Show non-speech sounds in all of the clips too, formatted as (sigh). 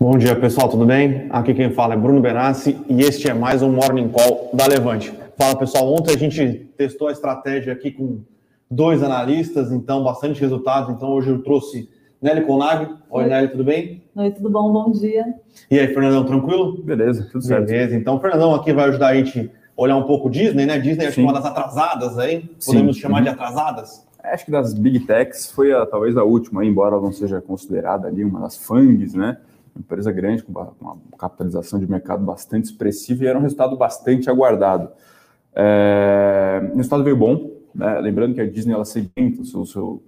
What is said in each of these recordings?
Bom dia, pessoal, tudo bem? Aqui quem fala é Bruno Benassi e este é mais um Morning Call da Levante. Fala, pessoal, ontem a gente testou a estratégia aqui com dois analistas, então bastante resultados. Então hoje eu trouxe Nelly Conag. Oi, Oi. Nelly, tudo bem? Oi, tudo bom? Bom dia. E aí, Fernandão, tranquilo? Beleza, tudo certo. Beleza, então o Fernandão aqui vai ajudar a gente a olhar um pouco Disney, né? Disney é uma das atrasadas aí, podemos Sim. chamar uhum. de atrasadas? Acho que das Big Techs foi a, talvez a última, embora ela não seja considerada ali uma das FANGs, né? Empresa grande, com uma capitalização de mercado bastante expressiva e era um resultado bastante aguardado. É, o resultado veio bom, né? lembrando que a Disney ela segmenta seu, seu,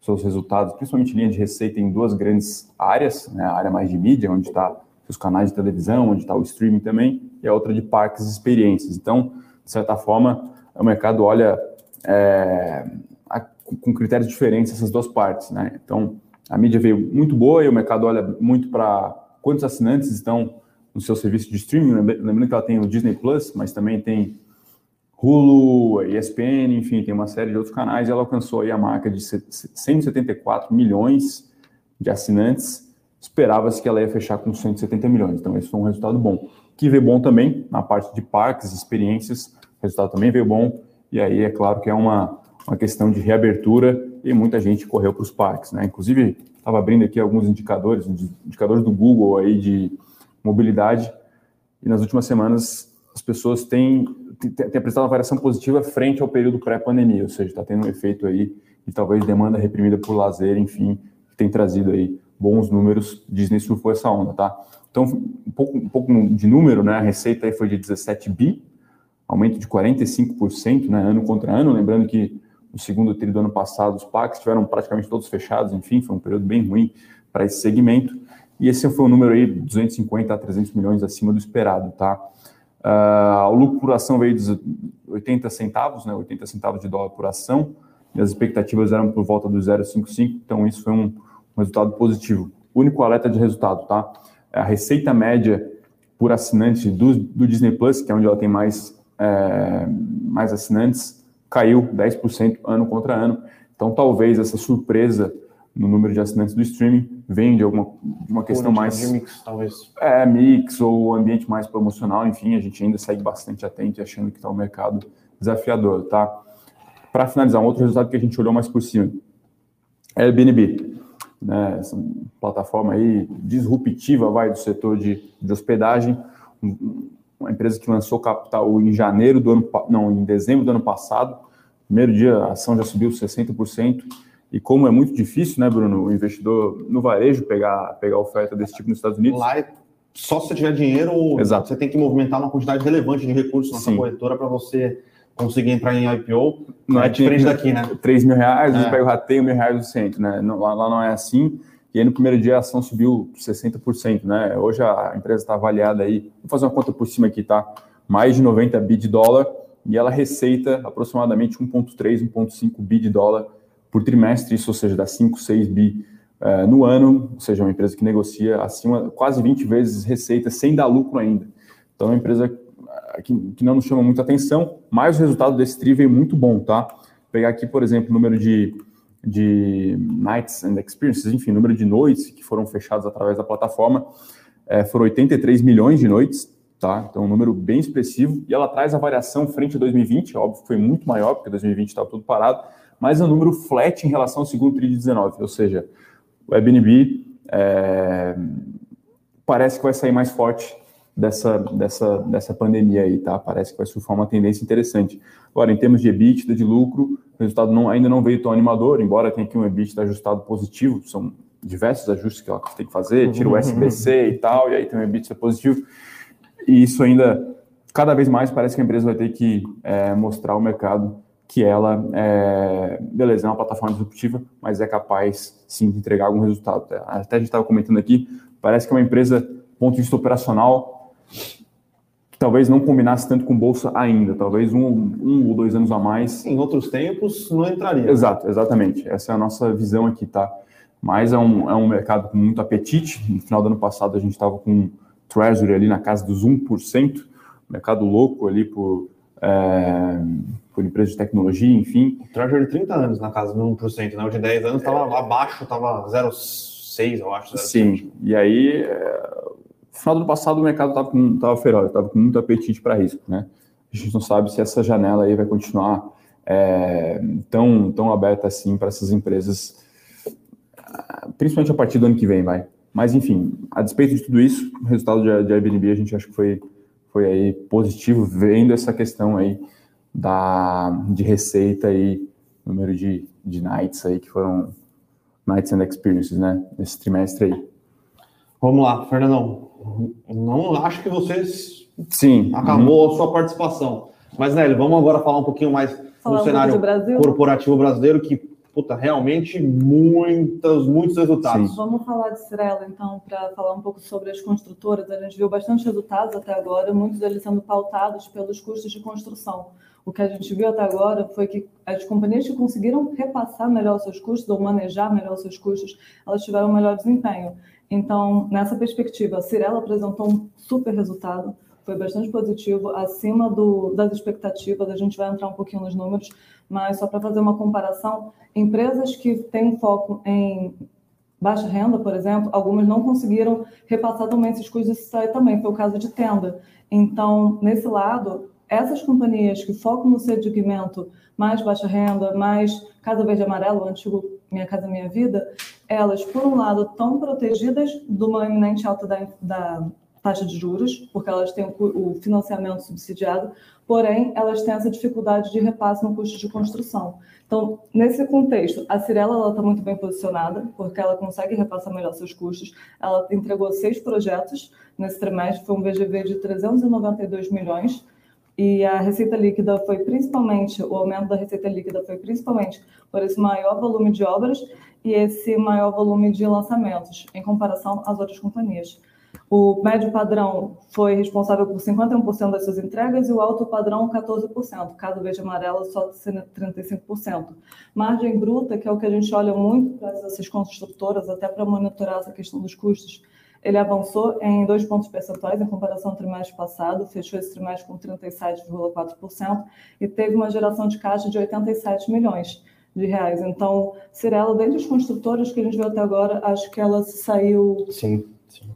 seus resultados, principalmente linha de receita, em duas grandes áreas, né? a área mais de mídia, onde está os canais de televisão, onde está o streaming também, e a outra de parques e experiências. Então, de certa forma, o mercado olha é, a, com critérios diferentes essas duas partes. Né? Então, a mídia veio muito boa e o mercado olha muito para quantos assinantes estão no seu serviço de streaming. Lembrando que ela tem o Disney Plus, mas também tem Hulu, ESPN, enfim, tem uma série de outros canais. E ela alcançou aí a marca de 174 milhões de assinantes. Esperava-se que ela ia fechar com 170 milhões. Então, esse foi um resultado bom. Que veio bom também na parte de parques, experiências. O resultado também veio bom. E aí, é claro que é uma, uma questão de reabertura e muita gente correu para os parques, né? Inclusive, estava abrindo aqui alguns indicadores, indicadores do Google aí de mobilidade, e nas últimas semanas as pessoas têm, têm, têm apresentado uma variação positiva frente ao período pré-pandemia, ou seja, está tendo um efeito aí de talvez demanda reprimida por lazer, enfim, que tem trazido aí bons números, Disney surfou essa onda, tá? Então, um pouco, um pouco de número, né? A receita aí foi de 17 bi, aumento de 45%, né? Ano contra ano, lembrando que no segundo trimestre do ano passado, os parques estiveram praticamente todos fechados, enfim, foi um período bem ruim para esse segmento. E esse foi um número aí, 250 a 300 milhões acima do esperado, tá? Uh, o lucro por ação veio de 80 centavos, né, 80 centavos de dólar por ação, e as expectativas eram por volta do 0,55, então isso foi um, um resultado positivo. Único alerta de resultado, tá? A receita média por assinante do, do Disney Plus, que é onde ela tem mais, é, mais assinantes, caiu 10% ano contra ano. Então, talvez essa surpresa no número de assinantes do streaming venha de alguma uma questão mais. De mix, talvez. É, mix ou ambiente mais promocional, enfim, a gente ainda segue bastante atento achando que está um mercado desafiador, tá? Para finalizar, um outro resultado que a gente olhou mais por cima: Airbnb. Né, essa plataforma aí disruptiva vai do setor de, de hospedagem, uma empresa que lançou capital em janeiro do ano, não, em dezembro do ano passado. Primeiro dia a ação já subiu 60%. E como é muito difícil, né, Bruno, o investidor no varejo pegar, pegar oferta desse tipo nos Estados Unidos. Lá é só se você tiver dinheiro, Exato. você tem que movimentar uma quantidade relevante de recursos na sua corretora para você conseguir entrar em IPO. Não é, é diferente daqui, né? 3 mil reais, é. você pega o rateio, mil reais no centro, né? Lá, lá não é assim. E aí no primeiro dia a ação subiu 60%, né? Hoje a empresa está avaliada aí, vou fazer uma conta por cima aqui, tá? Mais de 90 bi de dólar e ela receita aproximadamente 1,3, 1,5 bi de dólar por trimestre, isso, ou seja, dá 5, 6 bi uh, no ano, ou seja, uma empresa que negocia acima, quase 20 vezes receita sem dar lucro ainda. Então, é uma empresa que, que não nos chama muita atenção, mas o resultado desse TRI veio muito bom, tá? Vou pegar aqui, por exemplo, o número de de nights and experiences, enfim, número de noites que foram fechadas através da plataforma, é, foram 83 milhões de noites, tá? Então, um número bem expressivo. E ela traz a variação frente a 2020, óbvio que foi muito maior, porque 2020 estava tudo parado, mas é um número flat em relação ao segundo TRI de 19, ou seja, o Airbnb é, parece que vai sair mais forte dessa, dessa, dessa pandemia aí, tá? Parece que vai surfar uma tendência interessante. Agora, em termos de EBITDA, de lucro, o resultado não, ainda não veio tão animador, embora tenha aqui um EBITDA ajustado positivo, são diversos ajustes que ela tem que fazer, tira o SBC e tal, e aí tem um EBITDA positivo. E isso ainda, cada vez mais, parece que a empresa vai ter que é, mostrar ao mercado que ela, é, beleza, é uma plataforma disruptiva, mas é capaz, sim, de entregar algum resultado. Até a gente estava comentando aqui, parece que é uma empresa, ponto de vista operacional, que talvez não combinasse tanto com bolsa ainda, talvez um, um ou dois anos a mais. Em outros tempos não entraria. Exato, exatamente. Essa é a nossa visão aqui, tá? Mas é um, é um mercado com muito apetite. No final do ano passado a gente estava com Treasury ali na casa dos 1%, mercado louco ali por, é, por empresas de tecnologia, enfim. O Treasury 30 anos na casa de 1%, né? O de 10 anos estava é... abaixo, estava 0,5%. 0,6, eu acho. 0,7. Sim, e aí, é, no final do ano passado, o mercado estava feroz, estava com muito apetite para risco, né? A gente não sabe se essa janela aí vai continuar é, tão, tão aberta assim para essas empresas, principalmente a partir do ano que vem, vai. Mas, enfim, a despeito de tudo isso, o resultado de, de Airbnb a gente acha que foi, foi aí positivo, vendo essa questão aí da, de receita e número de, de nights aí que foram nights and experiences, né, nesse trimestre aí. Vamos lá, Fernandão. Não acho que vocês Sim. acabou a sua participação. Mas, Nélio, vamos agora falar um pouquinho mais Falar no um cenário Brasil? corporativo brasileiro, que, puta, realmente muitos, muitos resultados. Sim. Vamos falar de Cirela, então, para falar um pouco sobre as construtoras. A gente viu bastante resultados até agora, muitos deles sendo pautados pelos custos de construção. O que a gente viu até agora foi que as companhias que conseguiram repassar melhor os seus custos ou manejar melhor os seus custos, elas tiveram um melhor desempenho. Então, nessa perspectiva, a Cirela apresentou um super resultado, foi bastante positivo, acima do, das expectativas. A gente vai entrar um pouquinho nos números, mas só para fazer uma comparação, empresas que têm foco em baixa renda, por exemplo, algumas não conseguiram repassar também esses custos isso aí também, foi o caso de tenda. Então, nesse lado, essas companhias que focam no segmento mais baixa renda, mais Casa Verde Amarelo, o antigo Minha Casa Minha Vida, elas, por um lado, estão protegidas de uma iminente alta da, da taxa de juros, porque elas têm o, financiamento subsidiado, porém, elas têm essa dificuldade de repasse no custo de construção. Então, nesse contexto, a Cirela está muito bem posicionada, porque ela consegue repassar melhor seus custos. Ela entregou seis projetos nesse trimestre, foi um VGV de 392 milhões, e a receita líquida foi principalmente, o aumento da receita líquida foi principalmente por esse maior volume de obras e esse maior volume de lançamentos, em comparação às outras companhias. O médio padrão foi responsável por 51% das suas entregas e o alto padrão 14%, caso veja amarelo só 35%. Margem bruta, que é o que a gente olha muito para essas construtoras, até para monitorar essa questão dos custos, ele avançou em dois pontos percentuais em comparação ao trimestre passado, fechou esse trimestre com 37,4% e teve uma geração de caixa de 87 milhões de reais. Então, Cirela, dentre as construtoras que a gente viu até agora, acho que ela se saiu Sim, sim.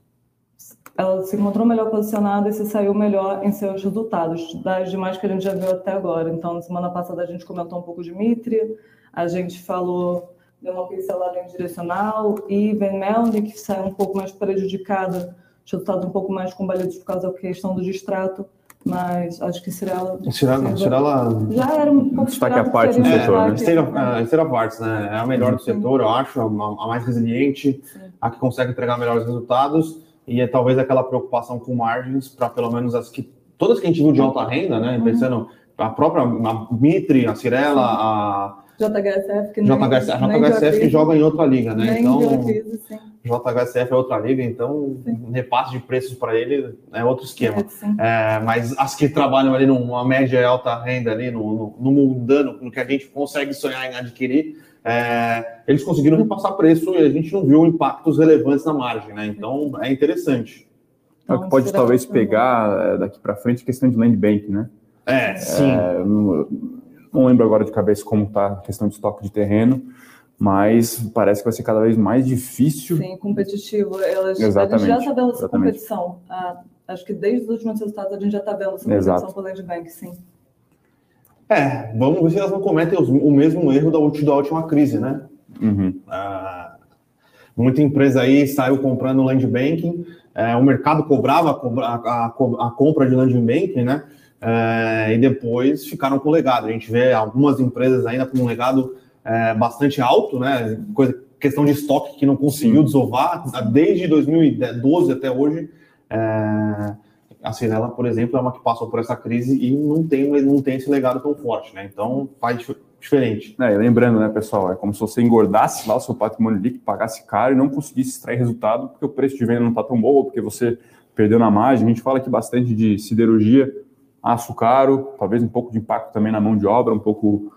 ela se encontrou melhor posicionada e se saiu melhor em seus resultados, das demais que a gente já viu até agora. Então, na semana passada a gente comentou um pouco de Mitre, a gente falou, deu uma pincelada em direcional, e Venmelni, que saiu um pouco mais prejudicada, resultado um pouco mais combalidos por causa da questão do distrato, mas acho que Cirela... Cirela, Cirela Já era um pouco Destaque à parte um setor, né? destaque. State of, uh, State of Arts, né? É a melhor do setor, eu acho, a, mais resiliente, a que consegue entregar melhores resultados, e é talvez aquela preocupação com margens para pelo menos as que. Todas que a gente viu de alta renda, né? Uhum. Pensando a própria a Mitre, a Cirela, a JHSF, que nem, JHSF, nem JHSF que Beatriz, joga em outra liga, né? nem Então, Beatriz, sim. JHSF é outra liga, então Sim. repasse de preços para ele é outro esquema. Sim. É, mas as que trabalham ali numa média e alta renda, ali no, no, no mundano, no que a gente consegue sonhar em adquirir, é, eles conseguiram repassar preço e a gente não viu impactos relevantes na margem, né? Então é interessante. É o que pode Cirela talvez pegar é, daqui para frente a questão de land bank, né? É, sim. É, não, lembro agora de cabeça como está a questão de estoque de terreno, mas parece que vai ser cada vez mais difícil. Sim, competitivo. Elas, Exatamente, A gente já está vendo essa exatamente. competição. Ah, acho que desde os últimos resultados a gente já está vendo essa Exato. competição com o Land Bank, sim. É, vamos ver se elas não cometem os- o mesmo erro da da última crise, né? Uhum. Ah, muita empresa aí saiu comprando land banking, é, o mercado cobrava a, a- a compra de land banking, né? É, e depois ficaram com legado. A gente vê algumas empresas ainda com um legado é, bastante alto, né? Coisa, questão de estoque que não conseguiu desovar desde 2012 até hoje. É, a Cirela, por exemplo, é uma que passou por essa crise e não tem, não tem esse legado tão forte, né? Então faz dif- diferente. É, e lembrando, né, pessoal, é como se você engordasse lá o seu patrimônio líquido, pagasse caro e não conseguisse extrair resultado porque o preço de venda não está tão bom, ou porque você perdeu na margem. A gente fala aqui bastante de siderurgia, aço caro, talvez um pouco de impacto também na mão de obra, um pouco,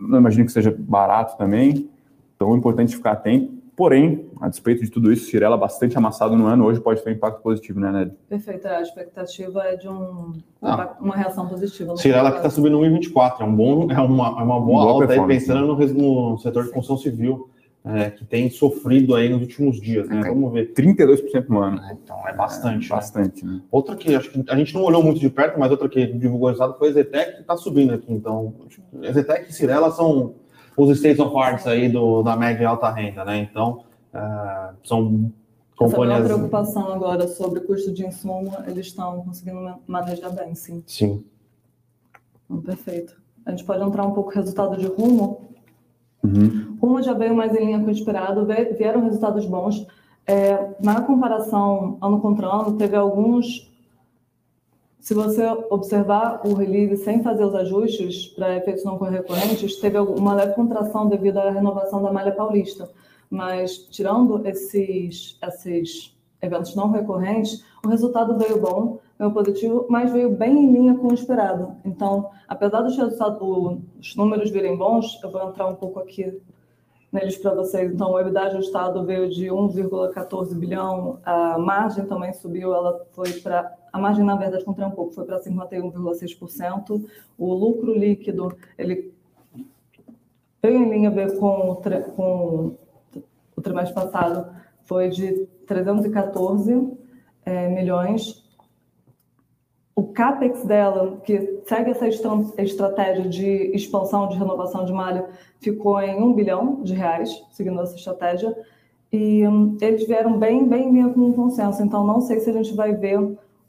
não imagino que seja barato também. Então é importante ficar atento. Porém, a despeito de tudo isso, Cirela bastante amassado no ano, hoje pode ter um impacto positivo, né, Ned? Perfeito. A expectativa é de um, Ah. uma reação positiva. no Cirela que está subindo 1,24, é um bom, é uma, é uma boa Boa alta aí, pensando no, res- no setor de construção civil. É, que tem sofrido aí nos últimos dias, né? Vamos ver. 32% no ano. É, então é bastante. É, bastante, né? Outra que acho que a gente não olhou muito de perto, mas outra que divulgou o resultado foi a Zetec, que está subindo aqui. Então, a Zetec e Cirela são os states of arts aí do, da média e alta renda, né? Então, uh, são companhias... Essa preocupação agora sobre o custo de insumo, eles estão conseguindo manejar bem, sim. Sim. Então, perfeito. A gente pode entrar um pouco no resultado de Rumo. Uhum. Rumo já veio mais em linha com o esperado, vieram resultados bons. É, na comparação ano contra ano, teve alguns se você observar o release sem fazer os ajustes para efeitos não recorrentes, teve uma leve contração devido à renovação da malha paulista. Mas, tirando esses, esses eventos não recorrentes, o resultado veio bom, veio positivo, mas veio bem em linha com o esperado. Então, apesar dos resultados, os números virem bons, eu vou entrar um pouco aqui neles para vocês. Então, o EBITDA ajustado veio de 1,14 bilhão, a margem também subiu, ela foi para a margem, na verdade, contraiu um pouco, foi para 51,6%. O lucro líquido, ele veio em linha com o, com o trimestre passado, foi de 314 é, milhões. O CAPEX dela, que segue essa estratégia de expansão, de renovação de malha, ficou em 1 bilhão de reais, seguindo essa estratégia. E um, eles vieram bem, bem em linha com o consenso. Então, não sei se a gente vai ver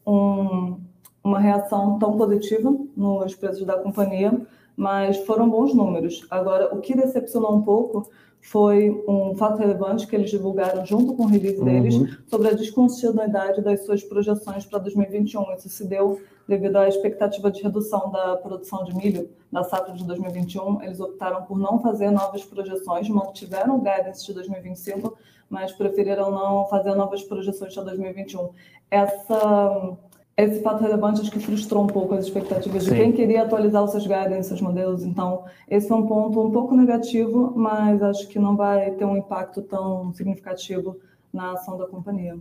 um, uma reação tão positiva nos preços da companhia, mas foram bons números. Agora, o que decepcionou um pouco foi um fato relevante que eles divulgaram junto com o release deles uhum. sobre a descontinuidade das suas projeções para 2021. Isso se deu devido à expectativa de redução da produção de milho da safra de 2021. Eles optaram por não fazer novas projeções, mantiveram o guidance de 2025, mas preferiram não fazer novas projeções para 2021 essa, esse fato relevante acho que frustrou um pouco as expectativas Sim. de quem queria atualizar os seus guidance, seus modelos. Então, esse foi um ponto um pouco negativo, mas acho que não vai ter um impacto tão significativo na ação da companhia.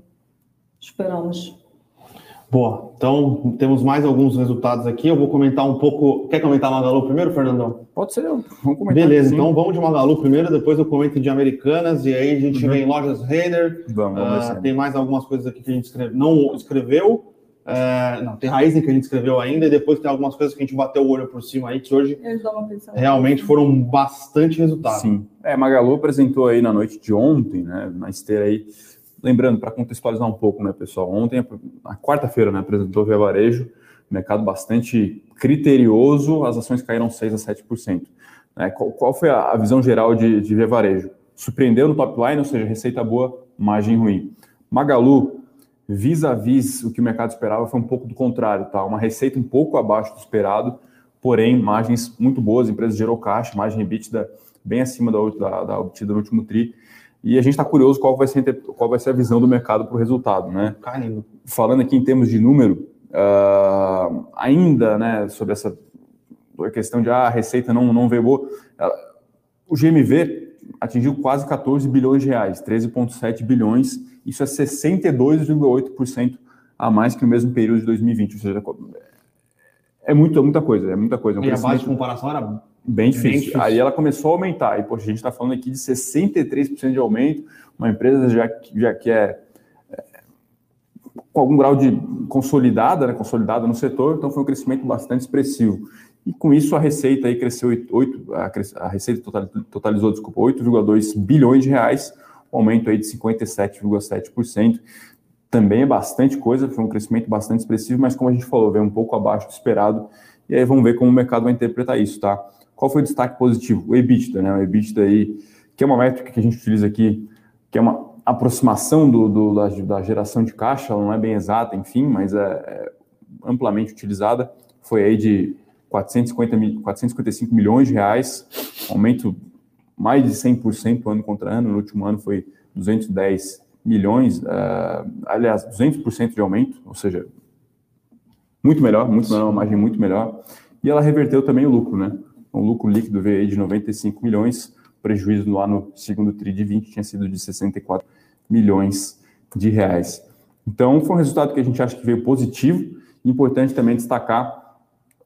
Esperamos. Boa. Então, temos mais alguns resultados aqui. Eu vou comentar um pouco. Quer comentar Magalu primeiro, Fernandão? Pode ser, vamos comentar. Beleza, então vamos de Magalu primeiro, depois eu comento de Americanas, e aí a gente uhum. vem lojas Renner. Vamos, vamos uh, Tem mais algumas coisas aqui que a gente escreve, não escreveu. Uh, não, tem Raizen que a gente escreveu ainda, e depois tem algumas coisas que a gente bateu o olho por cima aí, que hoje realmente foram bastante resultados. Sim. É, Magalu apresentou aí na noite de ontem, né, na esteira aí Lembrando, para contextualizar um pouco, né, pessoal, ontem, na quarta-feira, né, apresentou Via Varejo, mercado bastante criterioso, as ações caíram 6 a 7%. Né? Qual, qual, foi a, a, visão geral de, de Via Varejo? Surpreendeu no top line, ou seja, receita boa, margem ruim. Magalu, vis-a-vis o que o mercado esperava, foi um pouco do contrário, tá? Uma receita um pouco abaixo do esperado, porém, margens muito boas, a empresa gerou caixa, margem EBITDA bem acima da, da, da obtida no último TRI. E a gente está curioso qual vai, ser, qual vai ser a visão do mercado para o resultado. Né? Caramba. Falando aqui em termos de número, uh, ainda né, sobre essa questão de ah, a receita não, não veio boa, o GMV atingiu quase 14 bilhões de reais, 13,7 bilhões, isso é 62,8% a mais que no mesmo período de 2020, ou seja, é muito, muita coisa, é muita coisa. É um e a base de comparação era Bem difícil. Bem difícil. Aí ela começou a aumentar. E, poxa, a gente está falando aqui de 63% de aumento. Uma empresa já, já que é, é, com algum grau de consolidada, né, consolidada no setor, então foi um crescimento bastante expressivo. E com isso a receita aí cresceu 8, a, a receita totalizou, desculpa, 8,2 bilhões de reais, um aumento aí de 57,7%. Também é bastante coisa, foi um crescimento bastante expressivo, mas como a gente falou, veio um pouco abaixo do esperado. E aí vamos ver como o mercado vai interpretar isso, tá? Qual foi o destaque positivo? O EBITDA, né? O EBITDA aí, que é uma métrica que a gente utiliza aqui, que é uma aproximação do, do da, da, geração de caixa, ela não é bem exata, enfim, mas é, é amplamente utilizada. Foi aí de 450, 455 milhões de reais, aumento mais de 100% ano contra ano. No último ano foi 210 milhões, uh, aliás, 200% de aumento, ou seja, muito melhor, muito melhor, uma margem muito melhor. E ela reverteu também o lucro, né? um lucro líquido veio aí de 95 milhões, prejuízo lá no segundo TRI de 20 tinha sido de 64 milhões de reais. Então, foi um resultado que a gente acha que veio positivo. Importante também destacar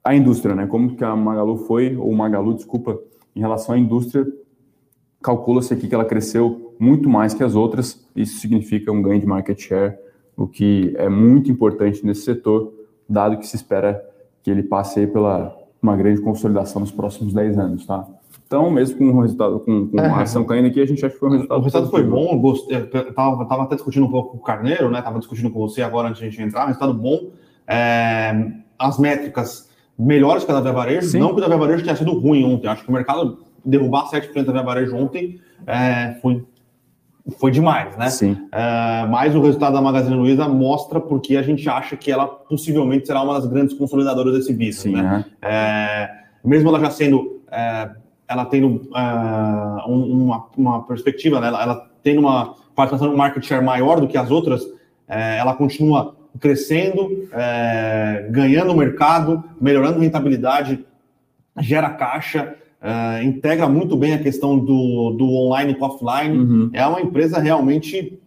a indústria, né? Como que a Magalu foi, ou Magalu, desculpa, em relação à indústria, calcula-se aqui que ela cresceu muito mais que as outras, isso significa um ganho de market share, o que é muito importante nesse setor, dado que se espera que ele passe aí pela uma grande consolidação nos próximos 10 anos, tá? Então, mesmo com o resultado, com, com é, a ação caindo aqui, a gente acha que foi um resultado. O resultado foi bom, gostei, tava, tava até discutindo um pouco com o Carneiro, né? Tava discutindo com você agora antes de a gente entrar, resultado bom. É, as métricas melhores que a da Via Varejo, Sim. não que a da Via Varejo tenha sido ruim ontem. Acho que o mercado derrubar 7% da Via Varejo ontem é, foi, foi demais, né? Sim. É, mas o resultado da Magazine Luiza mostra porque a gente acha que ela possivelmente será uma das grandes consolidadoras desse business, Sim, né? É, mesmo ela já sendo, é, ela tendo é, uma, uma, perspectiva, né? Ela, ela tendo uma participação no market share maior do que as outras, é, ela continua crescendo, ganhando mercado, melhorando rentabilidade, gera caixa, Uh, integra muito bem a questão do, do online com offline. Uhum. É uma empresa realmente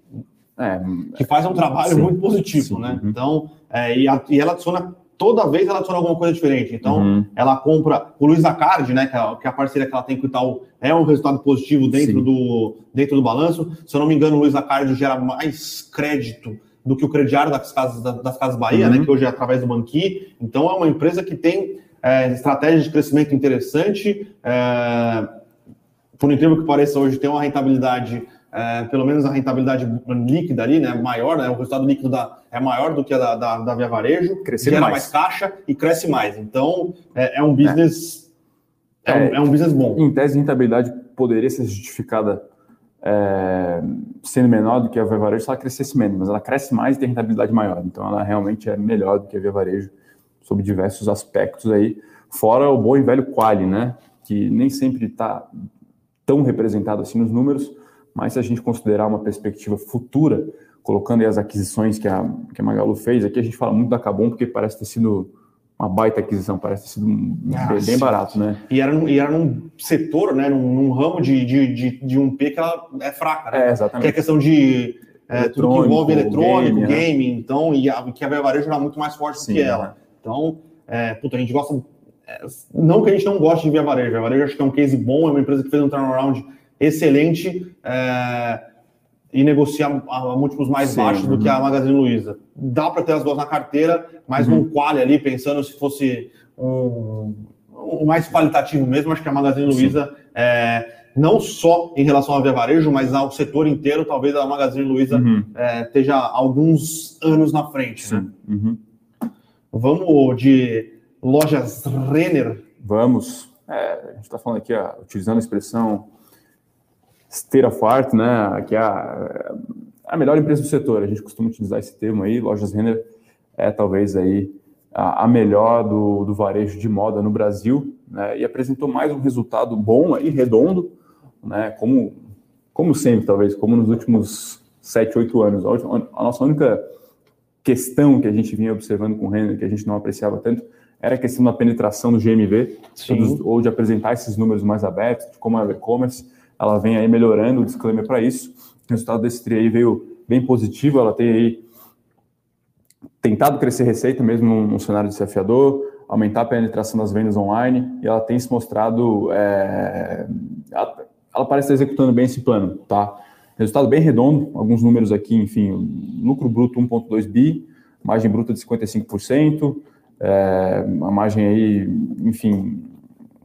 é, que faz um trabalho sim, muito positivo, sim, né? Uhum. Então, é, e, a, e, ela adiciona, toda vez ela adiciona alguma coisa diferente. Então, uhum. ela compra o Luiza Card, né? Que é, que é, a parceria que ela tem com o Itaú, é um resultado positivo dentro, do, dentro do balanço. Se eu não me engano, o Luiza Card gera mais crédito do que o crediário das casas, das casas Bahia, né? Uhum. Que hoje é através do Banqui. Então, é uma empresa que tem é, estratégia de crescimento interessante. É, por incrível que pareça, hoje tem uma rentabilidade, é, pelo menos a rentabilidade líquida ali, né, maior, né, o resultado líquido da, é maior do que a da, da, da Via Varejo, Crescer gera mais. mais. caixa e cresce mais. Então, é, é um business... É. Um, é. um, business bom. Em tese, a rentabilidade poderia ser justificada é, sendo menor do que a Via Varejo se ela crescesse menos, mas ela cresce mais e tem rentabilidade maior. Então, ela realmente é melhor do que a Via Varejo sobre diversos aspectos aí, fora o bom e velho quali, né? Que nem sempre está tão representado assim nos números, mas se a gente considerar uma perspectiva futura, colocando aí as aquisições que a, que a Magalu fez, aqui a gente fala muito da Cabum porque parece ter sido uma baita aquisição, parece ter sido ah, bem, barato, né? E era, num, e era num setor, né, num, num ramo de, de, de, de, um P que ela é fraca, né? É, exatamente. Que é questão de é, tudo que envolve eletrônico, game, game, né? então, e a, que a Varejo era muito mais forte Sim, do que ela. Né? Então, é, puta, a gente gosta. É, não que a gente não goste de Via Varejo, Via Varejo acho que é um case bom, é uma empresa que fez um turnaround excelente é, e negocia a, múltiplos mais Sim, baixos uhum. do que a Magazine Luiza. Dá para ter as duas na carteira, mas uhum. um quali ali, pensando se fosse um, um mais qualitativo mesmo, acho que a Magazine Luiza, é, não só em relação à Via Varejo, mas ao setor inteiro, talvez a Magazine Luiza uhum. é, esteja alguns anos na frente. Né? Uhum. Vamos de lojas Renner? Vamos. É, a gente está falando aqui, ó, utilizando a expressão state of art, né, que é a, a, melhor empresa do setor. A gente costuma utilizar esse termo aí. Lojas Renner é talvez aí a, a melhor do, do, varejo de moda no Brasil, né, e apresentou mais um resultado bom e redondo, né, como, como sempre, talvez, como nos últimos sete, oito anos. A, a nossa única questão que a gente vinha observando com o Renner, que a gente não apreciava tanto, era a questão da penetração do GMV, ou de apresentar esses números mais abertos, de como é o e-commerce, ela vem aí melhorando o disclaimer para isso. O resultado desse TRI aí veio bem positivo, ela tem aí tentado crescer receita mesmo num, num cenário desafiador, aumentar a penetração das vendas online, e ela tem se mostrado, é, ela, ela parece estar executando bem esse plano, tá? Resultado bem redondo, alguns números aqui, enfim, lucro bruto 1,2 bi, margem bruta de 55%, é, a margem aí, enfim,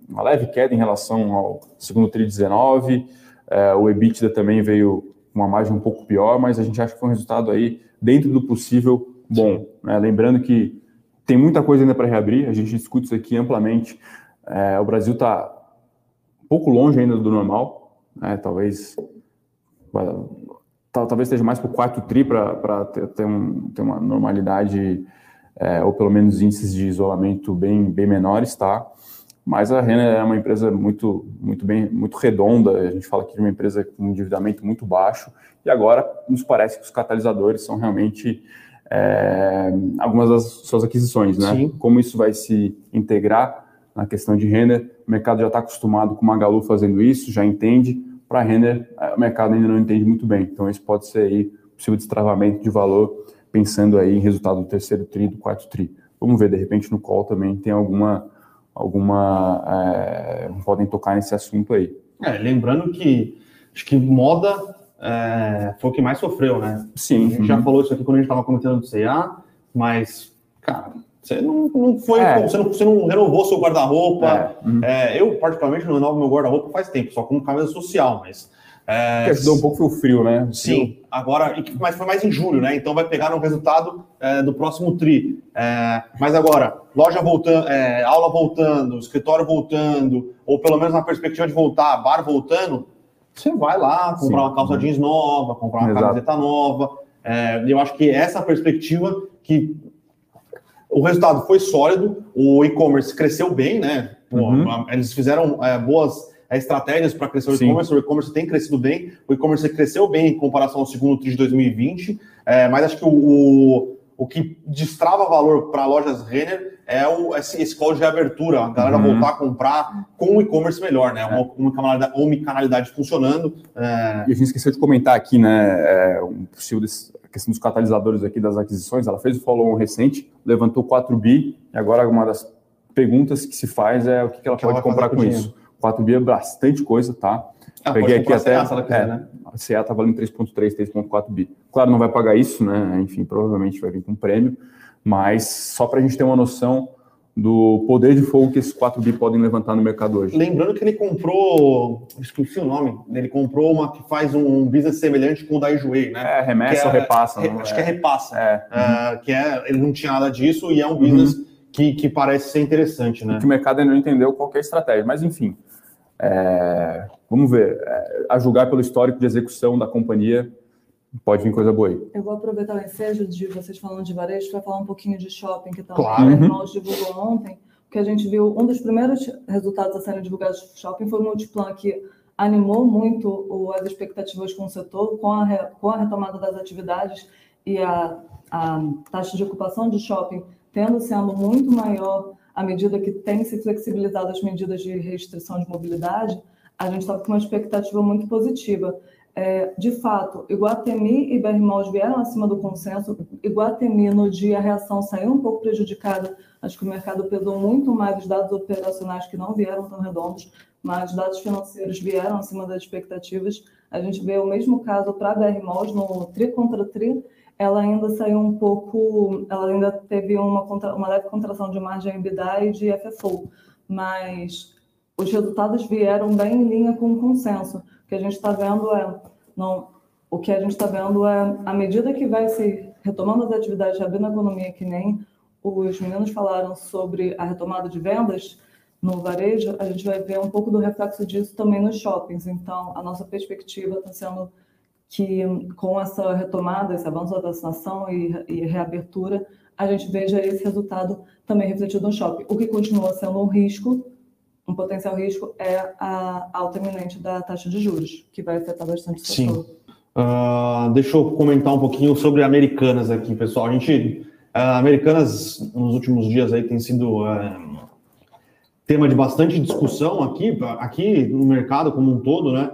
uma leve queda em relação ao segundo TRI 19, é, o EBITDA também veio com uma margem um pouco pior, mas a gente acha que foi um resultado aí dentro do possível bom. Né? Lembrando que tem muita coisa ainda para reabrir, a gente discute isso aqui amplamente. É, o Brasil está um pouco longe ainda do normal, né? talvez talvez esteja mais para o quarto tri para ter, ter, um, ter uma normalidade, é, ou pelo menos índices de isolamento bem, bem menores, tá? Mas a Renner é uma empresa muito, muito bem, muito redonda. A gente fala aqui de uma empresa com um endividamento muito baixo. E agora nos parece que os catalisadores são realmente é, algumas das suas aquisições, né? Sim. Como isso vai se integrar na questão de Renner? O mercado já está acostumado com o Magalu fazendo isso, já entende para render, o mercado ainda não entende muito bem. Então, esse pode ser aí possível destravamento de valor, pensando aí em resultado do terceiro tri, do quarto tri. Vamos ver, de repente, no call também tem alguma, alguma é, podem tocar nesse assunto aí. É, lembrando que acho que moda é, foi o que mais sofreu, né? Sim. A gente já falou isso aqui quando a gente estava comentando do CA, mas, cara, você não, não foi. É. Você, não, você não renovou seu guarda-roupa. É, uhum. É, eu, particularmente, não renovo meu guarda-roupa faz tempo, só como camisa social, mas. é, que ajudou um pouco foi o frio, né? O Sim, agora, mas foi mais em julho, né? Então vai pegar no resultado é, do próximo TRI. É, mas agora, loja voltando, é, aula voltando, escritório voltando, ou pelo menos na perspectiva de voltar, bar voltando, você vai lá comprar Sim. uma calça jeans nova, comprar uma Exato. camiseta nova. Eu acho que essa perspectiva que o resultado foi sólido, o e-commerce cresceu bem, né? Uhum. Eles fizeram é, boas é, estratégias para crescer o e-commerce, o e-commerce tem crescido bem, o e-commerce cresceu bem em comparação ao segundo TRI de 2020, é, mas acho que o, o, o que destrava valor para lojas Renner é o, esse, esse call de reabertura, a galera Uhum. voltar a comprar com o e-commerce melhor, né? Uma, uma canalidade, omnicanalidade funcionando. é, E a gente esqueceu de comentar aqui, né, é, um possível desse- a questão dos catalisadores aqui das aquisições. Ela fez o follow-on recente, levantou 4 bi, e agora uma das perguntas que se faz é o que, que ela que ela pode vai comprar com isso. 4 bi é bastante coisa, tá? ela Peguei aqui até. CA se ela quiser, é, né? A CA tá valendo 3,3, 3,4 bi. Claro, não vai pagar isso, né? Enfim, provavelmente vai vir com prêmio, mas só para a gente ter uma noção do poder de fogo que esses 4 bi podem levantar no mercado hoje. Lembrando que ele comprou, esqueci o nome, ele comprou uma que faz um business semelhante com o da Enjoei, né? É, remessa Que ou é- repassa? Re- acho que é repassa. É. É, que é, ele não tinha nada disso e é um business que, que parece ser interessante, né? que o mercado ainda não entendeu qual é a estratégia. Mas, enfim, é, vamos ver. É, a julgar pelo histórico de execução da companhia, pode vir coisa boa aí. Eu vou aproveitar o ensejo de vocês falando de varejo para falar um pouquinho de shopping, que também Claro. o Uhum. Irmãos divulgou ontem. O que a gente viu, um dos primeiros resultados a serem divulgados do shopping foi o Multiplan, que animou muito o- as expectativas com o setor, com a, re- com a retomada das atividades e a, a taxa de ocupação de shopping tendo sendo muito maior à medida que tem se flexibilizado as medidas de restrição de mobilidade, a gente estava com uma expectativa muito positiva. É, de fato, Iguatemi e Malls vieram acima do consenso. Iguatemi, no dia, a reação saiu um pouco prejudicada. Acho que o mercado pesou muito mais os dados operacionais que não vieram tão redondos, mas os dados financeiros vieram acima das expectativas. A gente vê o mesmo caso para a no tri contra tri. Ela ainda saiu um pouco, ela ainda teve uma, contra- uma leve contração de margem EBITDA e de FFO, mas os resultados vieram bem em linha com o consenso. Que a gente está vendo é, não, o que a gente está vendo é, à medida que vai se retomando as atividades, abrindo a economia, que nem os meninos falaram sobre a retomada de vendas no varejo, a gente vai ver um pouco do reflexo disso também nos shoppings. Então, a nossa perspectiva está sendo que, com essa retomada, esse avanço da vacinação e, e reabertura, a gente veja esse resultado também refletido no shopping. O que continua sendo um risco, um potencial risco, é a alta iminente da taxa de juros, que vai afetar bastante o Sim. Ah, deixa eu comentar um pouquinho sobre Americanas aqui, pessoal. A gente, ah, Americanas, nos últimos dias aí tem sido ah, tema de bastante discussão aqui, aqui no mercado como um todo, né?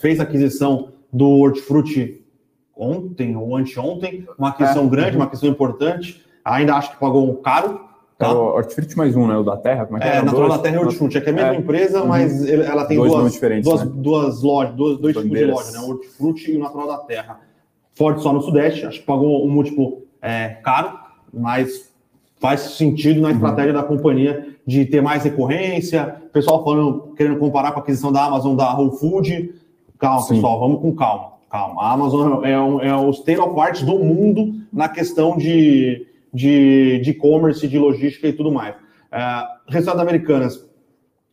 Fez aquisição do Hortifruti ontem ou anteontem, uma aquisição É. grande, uma aquisição importante. Ainda acho que pagou caro, É tá? o Hortifruti mais um, né? O da Terra, como é que É, Eram Natural dois? da Terra e Hortifruti, é que é a mesma É. empresa, Uhum. mas ele- ela tem Dois duas, diferentes, duas, né? duas lojas, dois, dois tipos de loja, né? O Hortifruti e o Natural da Terra. Forte só no Sudeste, acho que pagou um múltiplo é, caro, mas faz sentido Uhum. na estratégia da companhia de ter mais recorrência. O pessoal falando, querendo comparar com a aquisição da Amazon da Whole Food. Calma, Sim. pessoal, vamos com calma. Calma. A Amazon é, um, é o state of art do mundo na questão de de de e-commerce, de logística e tudo mais. É, resultado americanas,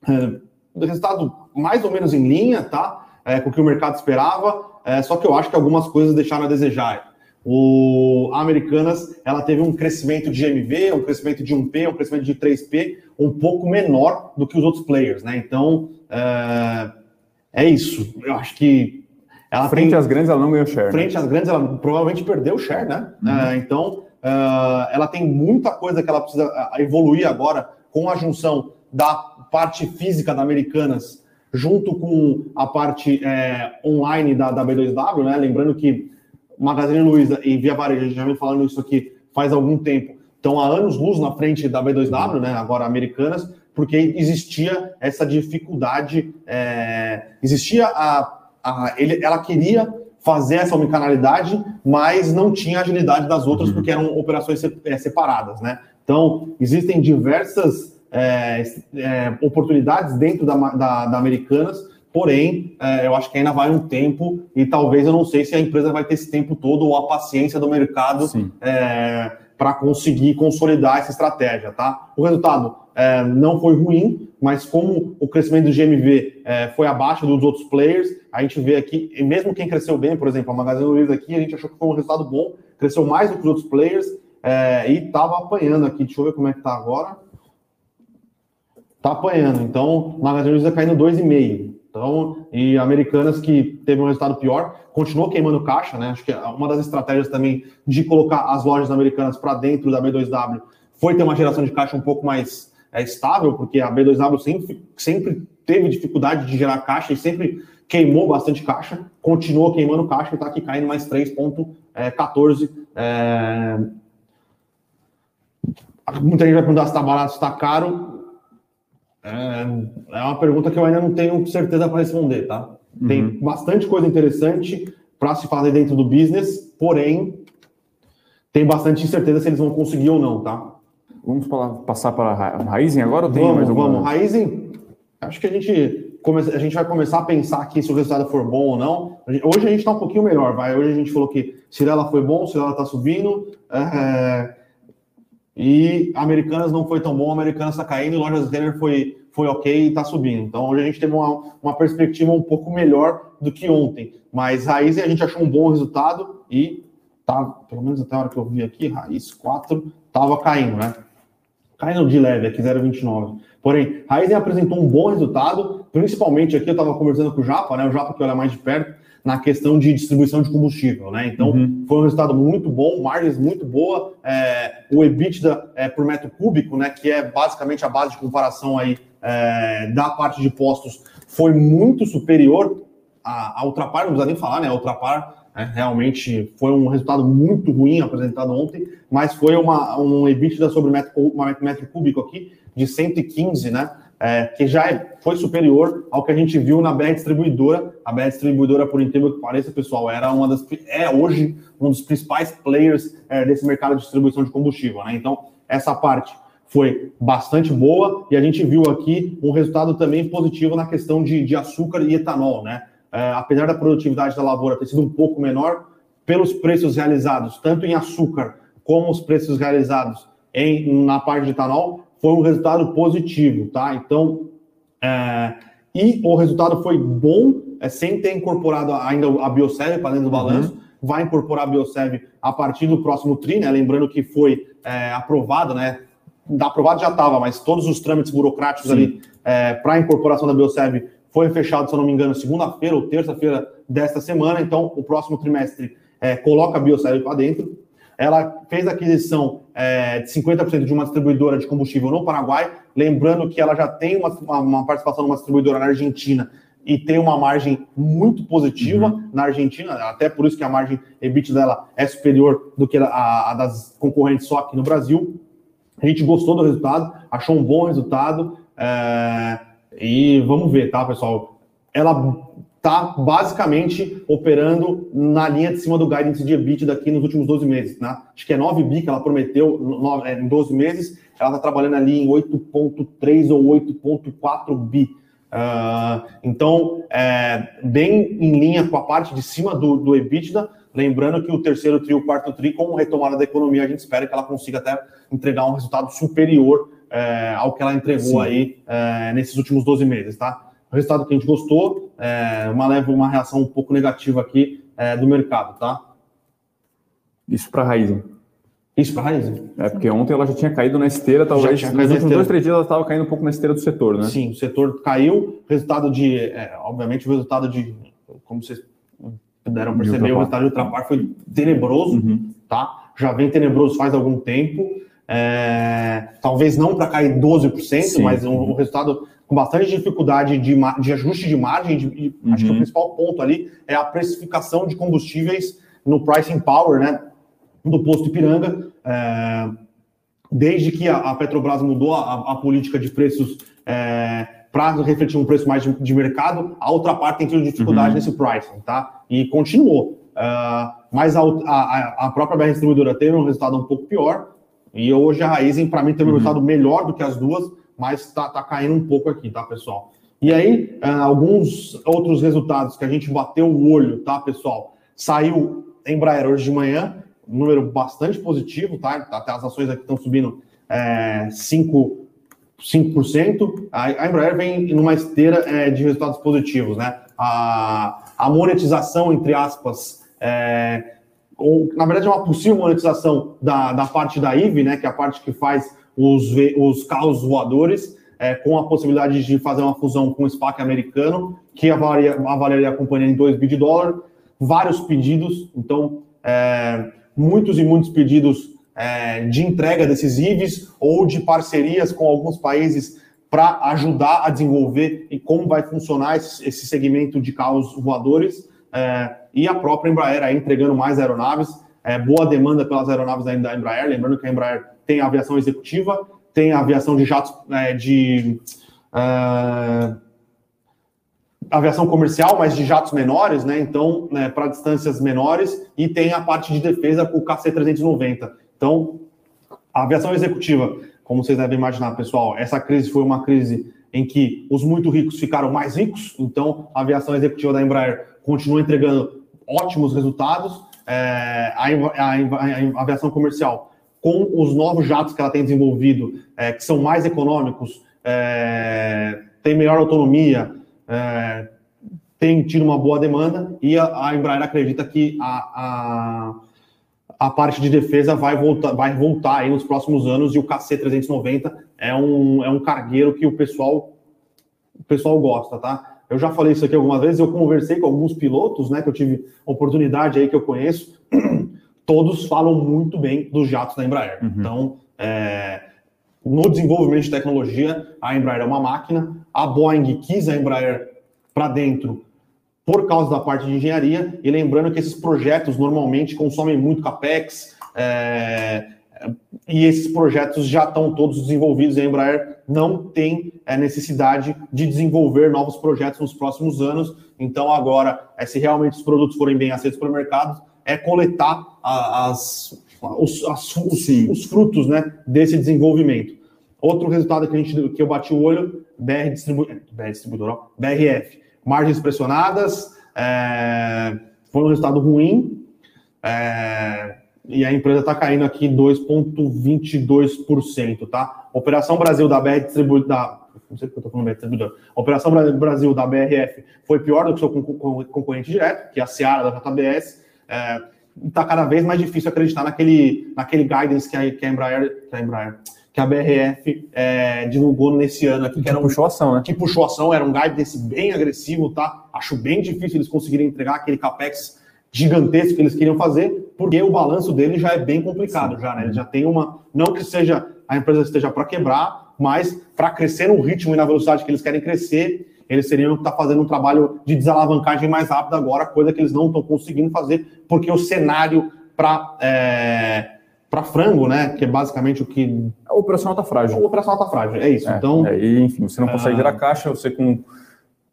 é, resultado mais ou menos em linha, tá? É, com o que o mercado esperava, é, só que eu acho que algumas coisas deixaram a desejar. O, a Americanas ela teve um crescimento de GMV, um crescimento de 1P, um crescimento de 3P um pouco menor do que os outros players, né? Então é, é isso. Eu acho que ela Frente tem, às grandes, ela não ganhou share. né? frente às grandes, ela provavelmente perdeu o share, né? É, então, é, ela tem muita coisa que ela precisa ah, evoluir agora com a junção da parte física da Americanas junto com a parte é, online da, da B2W, né? Lembrando que Magazine Luiza e Via Varejo, já vem falando isso aqui faz algum tempo, estão há anos luz na frente da B2W, né? Agora Americanas, porque existia essa dificuldade, é, existia a, a ele, ela queria fazer essa omnicanalidade, mas não tinha agilidade das outras uhum. porque eram operações é, separadas, né? Então existem diversas é, é, oportunidades dentro da, da, da Americanas Porém, é, eu acho que ainda vai um tempo e talvez eu não sei se a empresa vai ter esse tempo todo ou a paciência do mercado para conseguir consolidar essa estratégia, tá? O resultado é, não foi ruim, mas como o crescimento do GMV é, foi abaixo dos outros players, a gente vê aqui, mesmo quem cresceu bem, por exemplo, a Magazine Luiza aqui, a gente achou que foi um resultado bom, cresceu mais do que os outros players é, e estava apanhando aqui. Deixa eu ver como é que está agora. Está apanhando. Então, Magazine Luiza caindo 2,5. Então, e Americanas que teve um resultado pior, continuou queimando caixa, né? Acho que uma das estratégias também de colocar as lojas americanas para dentro da B2W foi ter uma geração de caixa um pouco mais é, estável, porque a B2W sempre, sempre teve dificuldade de gerar caixa e sempre queimou bastante caixa, continuou queimando caixa e está aqui caindo mais 3,14. É... Muita gente vai perguntar se está barato, se está caro. É, é uma pergunta que eu ainda não tenho certeza para responder, tá? Uhum. Tem bastante coisa interessante para se fazer dentro do business, porém, tem bastante incerteza se eles vão conseguir ou não, tá? Vamos falar, passar para a Raizen agora ou tem vamos, mais alguma? Vamos, Raizen, acho que a gente, come, a gente vai começar a pensar aqui se o resultado for bom ou não. Hoje a gente está um pouquinho melhor, vai. Hoje a gente falou que se ela foi bom, se ela está subindo. É, e Americanas não foi tão bom, Americanas está caindo, e Lojas Renner foi, foi ok e está subindo. Então hoje a gente teve uma, uma perspectiva um pouco melhor do que ontem. Mas Raiz a gente achou um bom resultado e tá, pelo menos até a hora que eu vi aqui, Raiz 4 estava caindo, né? Caindo de leve aqui, 0,29. Porém, Raizen apresentou um bom resultado, principalmente aqui eu estava conversando com o Japa, né? O Japa que olha mais de perto, na questão de distribuição de combustível, né? Então, uhum. foi um resultado muito bom, margens muito boa, é, o EBITDA é, por metro cúbico, né? Que é basicamente a base de comparação aí é, da parte de postos, foi muito superior à, à Ultrapar, não precisa nem falar, né? A Ultrapar é, realmente foi um resultado muito ruim apresentado ontem, mas foi uma, um EBITDA sobre metro, metro cúbico aqui de 115, né? É, que já é, foi superior ao que a gente viu na BR Distribuidora. A BR Distribuidora, por incrível que pareça, pessoal, era uma das é hoje um dos principais players é, desse mercado de distribuição de combustível. Né? Então, essa parte foi bastante boa e a gente viu aqui um resultado também positivo na questão de, de açúcar e etanol. Né? É, apesar da produtividade da lavoura ter sido um pouco menor, pelos preços realizados, tanto em açúcar como os preços realizados em, na parte de etanol, foi um resultado positivo, tá? Então, é, e o resultado foi bom, é, sem ter incorporado ainda a Biosev para dentro do balanço, uhum. vai incorporar a Biosev a partir do próximo TRI, né? Lembrando que foi é, aprovado, né? Da aprovado já estava, mas todos os trâmites burocráticos Sim. ali é, para a incorporação da Biosev foi fechado, se eu não me engano, segunda-feira ou terça-feira desta semana. Então, o próximo trimestre é, coloca a Biosev para dentro. Ela fez a aquisição é, de 50% de uma distribuidora de combustível no Paraguai, lembrando que ela já tem uma, uma, uma participação numa distribuidora na Argentina e tem uma margem muito positiva uhum. na Argentina, até por isso que a margem EBIT dela é superior do que a, a, das concorrentes só aqui no Brasil. A gente gostou do resultado, achou um bom resultado é, e vamos ver, tá, pessoal? Ela está basicamente operando na linha de cima do guidance de EBIT daqui nos últimos 12 meses. Né? Acho que é 9 bi que ela prometeu é, em 12 meses, ela está trabalhando ali em 8,3 ou 8,4 bi. Uh, então, é, bem em linha com a parte de cima do, do EBITDA, lembrando que o terceiro tri, o quarto tri, com retomada da economia, a gente espera que ela consiga até entregar um resultado superior é, ao que ela entregou Sim. aí é, nesses últimos 12 meses, tá? Resultado que a gente gostou, é, uma uma reação um pouco negativa aqui é, do mercado, tá? Isso para a Raizen. Isso para a Raizen. É, porque ontem ela já tinha caído na esteira, talvez nos últimos dois, três dias ela estava caindo um pouco na esteira do setor, né? Sim, o setor caiu, resultado de, é, obviamente, o resultado de, como vocês puderam perceber, o resultado de Ultrapar foi tenebroso, uhum. tá? Já vem tenebroso faz algum tempo, é, talvez não para cair 12%, Sim. mas um, um resultado com bastante dificuldade de, de ajuste de margem. De, de, uhum. Acho que o uhum. principal ponto ali é a precificação de combustíveis no pricing power, né? Do posto Ipiranga. É, desde que a, a Petrobras mudou a, a política de preços é, para refletir um preço mais de, de, mercado, a outra parte tem tido dificuldade uhum. nesse pricing, tá? E continuou. Uh, mas a, a, a, própria BR Distribuidora teve um resultado um pouco pior, e hoje a Raizen, para mim, teve um uhum. resultado melhor do que as duas, mas está tá caindo um pouco aqui, tá, pessoal? E aí, uh, alguns outros resultados que a gente bateu o olho, tá, pessoal? Saiu Embraer hoje de manhã, um número bastante positivo, tá? Até as ações aqui estão subindo é, 5%. 5%. A, a Embraer vem numa esteira é, de resultados positivos, né? A, a monetização, entre aspas, é, ou, na verdade é uma possível monetização da, da parte da IVE, né? Que é a parte que faz os, os carros voadores, é, com a possibilidade de fazer uma fusão com o SPAC americano, que avaliaria, avaliaria a companhia em 2 bi de dólar, vários pedidos, então é, muitos e muitos pedidos é, de entrega desses IVs ou de parcerias com alguns países para ajudar a desenvolver e como vai funcionar esse, esse segmento de carros voadores é, e a própria Embraer aí entregando mais aeronaves, é, boa demanda pelas aeronaves da Embraer, lembrando que a Embraer tem aviação executiva, tem aviação de jatos é, de é, aviação comercial, mas de jatos menores, né? Então, né, para distâncias menores, e tem a parte de defesa com o KC-390. Então, a aviação executiva, como vocês devem imaginar, pessoal, essa crise foi uma crise em que os muito ricos ficaram mais ricos, então a aviação executiva da Embraer continua entregando ótimos resultados. É, a, a, a, aviação comercial, com os novos jatos que ela tem desenvolvido, é, que são mais econômicos, é, tem melhor autonomia, é, tem tido uma boa demanda e a, a Embraer acredita que a, a, a, parte de defesa vai voltar, vai voltar aí nos próximos anos e o KC390 é um, é um cargueiro que o pessoal, o pessoal gosta, tá? Eu já falei isso aqui algumas vezes, eu conversei com alguns pilotos, né, que eu tive oportunidade aí que eu conheço, (clears throat) todos falam muito bem dos jatos da Embraer. Uhum. Então, é, no desenvolvimento de tecnologia, a Embraer é uma máquina. A Boeing quis a Embraer para dentro por causa da parte de engenharia. E lembrando que esses projetos normalmente consomem muito capex. É, e esses projetos já estão todos desenvolvidos. A Embraer não tem é, necessidade de desenvolver novos projetos nos próximos anos. Então, agora, é, se realmente os produtos forem bem aceitos pelo mercado, é coletar as os, as, os, os, frutos né, desse desenvolvimento. Outro resultado que, a gente, que eu bati o olho, BR, distribu, BR Distribuidor, BRF. Margens pressionadas, é, foi um resultado ruim, é, e a empresa está caindo aqui 2,22%, tá? Operação Brasil da BR Distribuidor, não sei porque eu estou falando BR Distribuidor, Operação Brasil da BRF foi pior do que o seu concorrente direto, que é a Seara da JBS, é, está cada vez mais difícil acreditar naquele, naquele guidance que a, que a Embraer, que a Embraer, que a BRF é, divulgou nesse ano aqui. Que, que era um, puxou ação, né? Que puxou ação, era um guidance bem agressivo, tá? Acho bem difícil eles conseguirem entregar aquele capex gigantesco que eles queriam fazer, porque o balanço dele já é bem complicado, Sim. já, né? Ele já tem uma. Não que seja a empresa esteja para quebrar, mas para crescer no ritmo e na velocidade que eles querem crescer, eles seriam que estar tá fazendo um trabalho de desalavancagem mais rápido agora, coisa que eles não estão conseguindo fazer, porque o cenário para é, para frango, né, que é basicamente o que o operacional está frágil. O operacional está frágil, é isso. É, então, é, e, enfim, você não consegue é. gerar caixa, você com,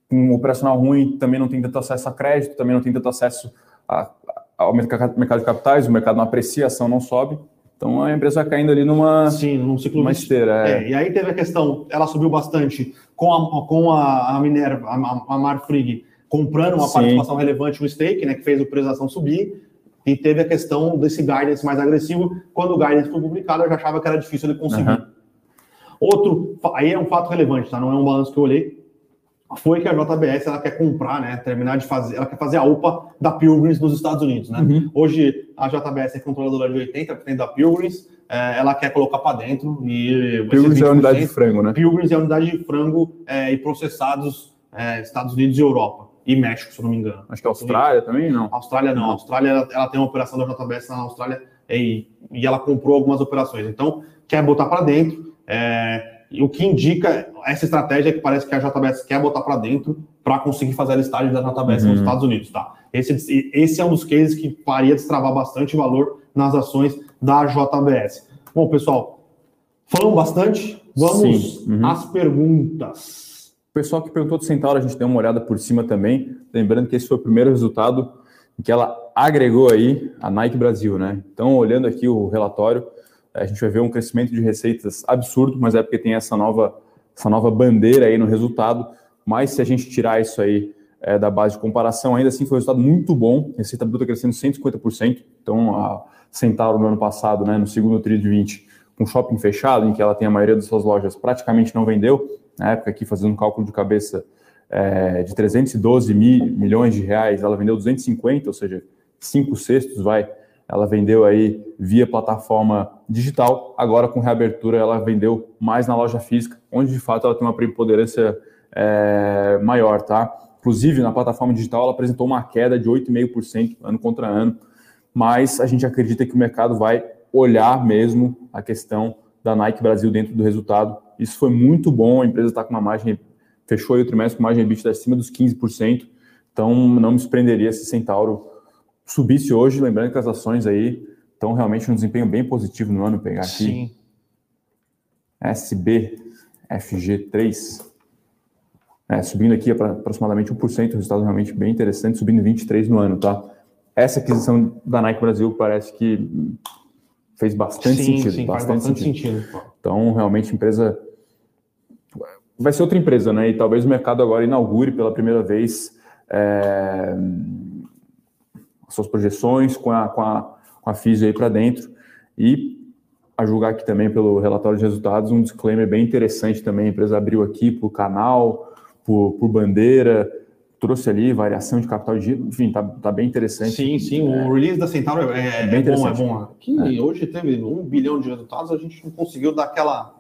com um operacional ruim também não tem tanto acesso a crédito, também não tem tanto acesso a, ao mercado, mercado de capitais, o mercado não aprecia, a ação não sobe. Então a empresa vai caindo ali numa, Sim, num ciclo numa esteira. É. é. e aí teve a questão, ela subiu bastante com a, com a, a Minerva, a, a Marfrig, comprando uma Sim. participação relevante no stake, né, que fez o preço da ação subir. E teve a questão desse guidance mais agressivo. Quando o guidance foi publicado, eu já achava que era difícil de conseguir. Uhum. Outro, aí é um fato relevante, tá? Não é um balanço que eu olhei foi que a JBS ela quer comprar, né, terminar de fazer, ela quer fazer a UPA da Pilgrims nos Estados Unidos, né? Uhum. Hoje a JBS é controladora de 80% da Pilgrims, é, ela quer colocar para dentro e Pilgrims é a unidade de frango, né? Pilgrims é a unidade de frango é, e processados é, Estados Unidos e Europa e México, se eu não me engano. Acho que a Austrália também não. Austrália não. A Austrália ela, ela, tem uma operação da JBS na Austrália e, e ela comprou algumas operações. Então quer botar para dentro. É, e o que indica essa estratégia é que parece que a JBS quer botar para dentro para conseguir fazer a listagem da JBS uhum. nos Estados Unidos, tá? Esse, esse é um dos cases que faria destravar bastante valor nas ações da JBS. Bom, pessoal, Falamos bastante. Vamos uhum. às perguntas. O pessoal que perguntou do Centauro, a gente deu uma olhada por cima também. Lembrando que esse foi o primeiro resultado que ela agregou aí a Nike Brasil, né? Então, olhando aqui o relatório, a gente vai ver um crescimento de receitas absurdo, mas é porque tem essa nova, essa nova bandeira aí no resultado. Mas se a gente tirar isso aí é, da base de comparação, ainda assim foi um resultado muito bom. Receita bruta crescendo 150%. Então, a Centauro no ano passado, né, no segundo tri de 20, com shopping fechado, em que ela tem a maioria das suas lojas, praticamente não vendeu. Na época aqui, fazendo um cálculo de cabeça é, de 312 mil, milhões de reais, ela vendeu 250, ou seja, cinco sextos vai. Ela vendeu aí via plataforma digital. Agora, com reabertura, ela vendeu mais na loja física, onde de fato ela tem uma preponderância é, maior, tá? Inclusive, na plataforma digital, ela apresentou uma queda de 8,5% ano contra ano, mas a gente acredita que o mercado vai olhar mesmo a questão da Nike Brasil dentro do resultado. Isso foi muito bom, a empresa está com uma margem, fechou o trimestre com margem EBITDA acima dos 15%, então não me surpreenderia se Centauro subisse hoje, lembrando que as ações aí estão realmente um desempenho bem positivo no ano, pegar aqui. Sim. SBFG3, é, subindo aqui para aproximadamente 1%, resultado realmente bem interessante, subindo 23% no ano, tá? Essa aquisição da Nike Brasil parece que fez bastante sim, sentido. Sim, bastante, bastante sentido. sentido. Então, realmente, empresa vai ser outra empresa, né? E talvez o mercado agora inaugure pela primeira vez é, suas projeções com a, com a, com a FISO aí para dentro. E a julgar aqui também pelo relatório de resultados, um disclaimer bem interessante também. A empresa abriu aqui para o canal, por, por bandeira, trouxe ali variação de capital de giro, enfim, tá, tá bem interessante. Sim, sim, é, o release da Centauro é, é, bem é bom, é bom. Aqui, é. hoje teve um bilhão de resultados, a gente não conseguiu dar aquela,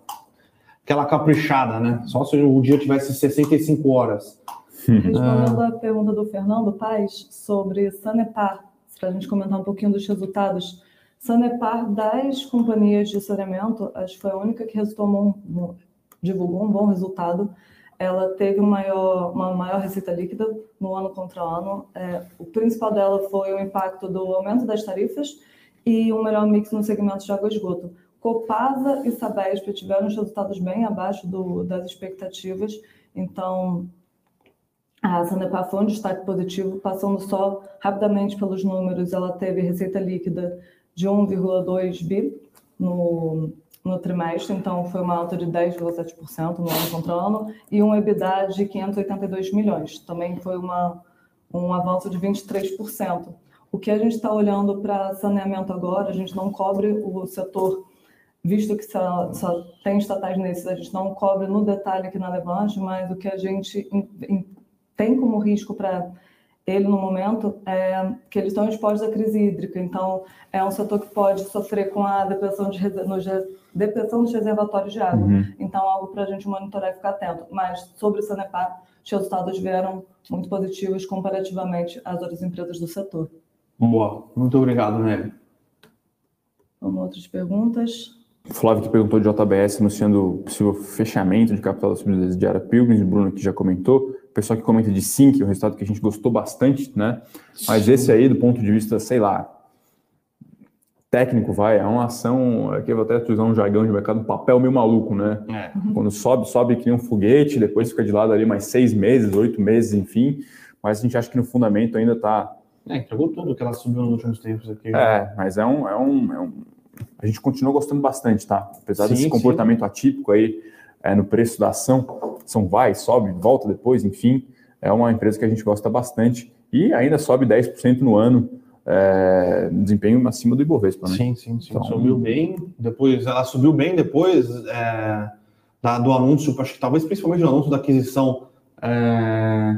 aquela caprichada, né? Só se o dia tivesse 65 horas. Respondendo a pergunta do Fernando Paz sobre Sanepar, para a gente comentar um pouquinho dos resultados. Sanepar, das companhias de saneamento, acho que foi a única que resultou um, divulgou um bom resultado ela teve uma maior, uma maior receita líquida no ano contra ano. É, o principal dela foi o impacto do aumento das tarifas e um melhor mix no segmento de água e esgoto. Copasa e Sabesp tiveram os resultados bem abaixo do, das expectativas, então a Sanepar foi um destaque positivo, passando só rapidamente pelos números, ela teve receita líquida de 1,2 bi no, no trimestre, então foi uma alta de 10,7% no ano contra ano, e um EBITDA de 582 milhões, também foi uma, um avanço de 23%. O que a gente está olhando para saneamento agora, a gente não cobre o setor, visto que só, só tem estatais nesses, a gente não cobre no detalhe aqui na Levante, mas o que a gente tem como risco para ele no momento é que eles estão expostos à crise hídrica, então é um setor que pode sofrer com a depressão, de, no, depressão dos reservatórios de água. Uhum. Então, algo para a gente monitorar e ficar atento. Mas sobre o Sanepar, os resultados vieram muito positivos comparativamente às outras empresas do setor. Boa, muito obrigado, Nelly. Vamos outras perguntas. O Flávio que perguntou de JBS anunciando possível fechamento de capital da subsidiária Pilgrims, o Bruno que já comentou pessoal que comenta de Sync, um resultado que a gente gostou bastante, né? Mas esse aí, do ponto de vista, sei lá, técnico, vai, é uma ação, aqui eu vou até usar um jargão de mercado, um papel meio maluco, né? É. Quando sobe, sobe que nem um foguete, depois fica de lado ali mais seis meses, oito meses, enfim. Mas a gente acha que no fundamento ainda está. É, entregou tudo que ela subiu nos últimos tempos aqui. É, mas é um, é um, é um... A gente continua gostando bastante, tá? Apesar sim, desse comportamento sim. atípico aí é, no preço da ação, são vai, sobe, volta depois, enfim, é uma empresa que a gente gosta bastante e ainda sobe 10% no ano, é, desempenho acima do Ibovespa, né? Sim, sim, sim. Então, subiu bem, depois ela subiu bem depois é, da, do anúncio, acho que talvez principalmente do anúncio da aquisição é,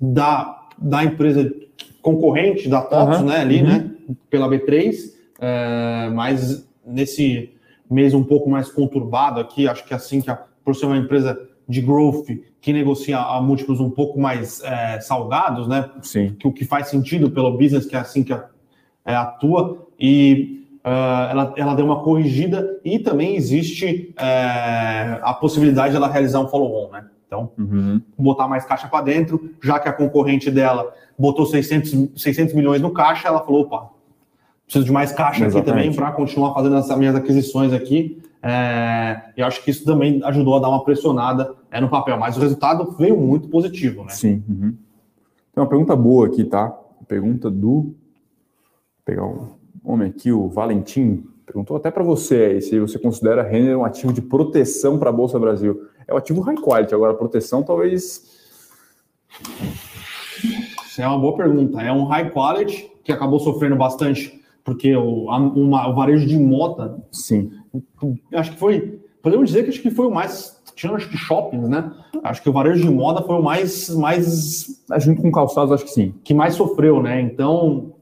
da, da empresa concorrente da TOTS, uhum, né, ali, uhum. né, pela B3, é, mas nesse mês um pouco mais conturbado aqui, acho que assim que a, por ser uma empresa de growth que negocia a múltiplos um pouco mais é, salgados, né? Sim. Que o que faz sentido pelo business, que é assim que a, é, atua, e uh, ela, ela deu uma corrigida e também existe é, a possibilidade de ela realizar um follow-on, né? Então, uhum. botar mais caixa para dentro, já que a concorrente dela botou 600, 600 milhões no caixa, ela falou, opa, preciso de mais caixa Exatamente. aqui também para continuar fazendo as minhas aquisições aqui. É, eu acho que isso também ajudou a dar uma pressionada é, no papel, mas o resultado veio muito positivo, né? Sim. Uhum. Tem uma pergunta boa aqui, tá? Pergunta do. Vou pegar um homem aqui, o Valentim. Perguntou até para você aí, se você considera Renner um ativo de proteção para a Bolsa Brasil. É um ativo high quality, agora proteção talvez. Isso é uma boa pergunta. É um high quality que acabou sofrendo bastante, porque o, a, uma, o varejo de mota. Sim. Acho que foi. Podemos dizer que acho que foi o mais tirando acho que shoppings, né? Acho que o varejo de moda foi o mais, mais junto com calçados, acho que sim, que mais sofreu, né? Então,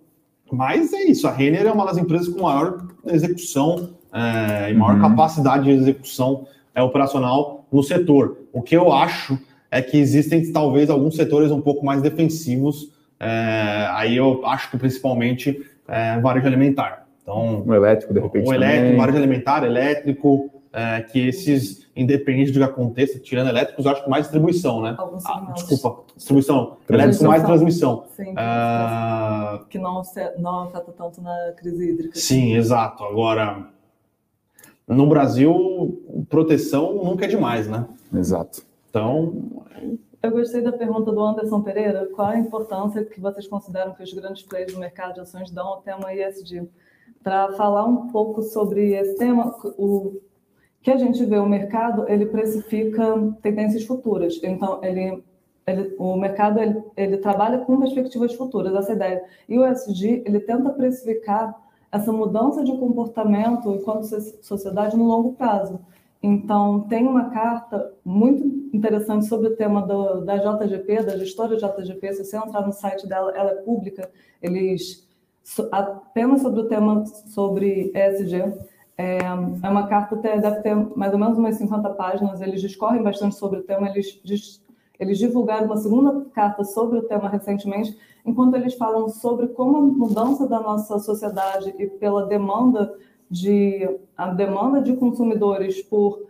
mas é isso. A Renner é uma das empresas com maior execução é, e maior uhum. capacidade de execução é, operacional no setor. O que eu acho é que existem talvez alguns setores um pouco mais defensivos. É, aí eu acho que principalmente é, varejo alimentar. Então, o elétrico, de repente. O elétrico, varejo alimentar, elétrico, é, que esses, independente do que aconteça, tirando elétricos, eu acho que mais distribuição, né? Ah, desculpa, distribuição. Elétrico mais transmissão. Sim, ah, que não, não afeta tanto na crise hídrica. Sim, exato. Agora, no Brasil, proteção nunca é demais, né? Exato. Então. Eu gostei da pergunta do Anderson Pereira. Qual a importância que vocês consideram que os grandes players do mercado de ações dão ao tema ESG? Para falar um pouco sobre esse tema, o que a gente vê o mercado, ele precifica tendências futuras. Então, ele, ele o mercado ele, ele, trabalha com perspectivas futuras, essa ideia. E o ESG, ele tenta precificar essa mudança de comportamento enquanto sociedade no longo prazo. Então, tem uma carta muito interessante sobre o tema do, da JGP, da gestora JGP. Se você entrar no site dela, ela é pública. Eles apenas sobre o tema sobre ESG. É, é uma carta até deve ter mais ou menos umas 50 páginas. Eles discorrem bastante sobre o tema. Eles, eles divulgaram uma segunda carta sobre o tema recentemente, enquanto eles falam sobre como a mudança da nossa sociedade e pela demanda de a demanda de consumidores por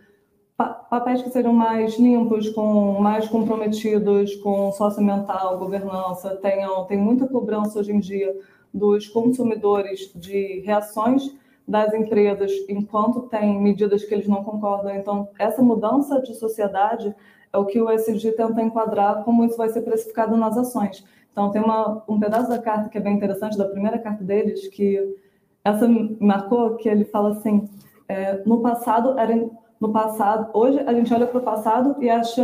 papéis que sejam mais limpos, com mais comprometidos com socioambiental, governança, tenham tem muita cobrança hoje em dia dos consumidores de reações das empresas enquanto tem medidas que eles não concordam. Então, essa mudança de sociedade é o que o ESG tenta enquadrar como isso vai ser precificado nas ações. Então, tem uma, um pedaço da carta que é bem interessante, da primeira carta deles, que essa marcou, que ele fala assim, é, no passado, era, no passado, hoje a gente olha para o passado e acha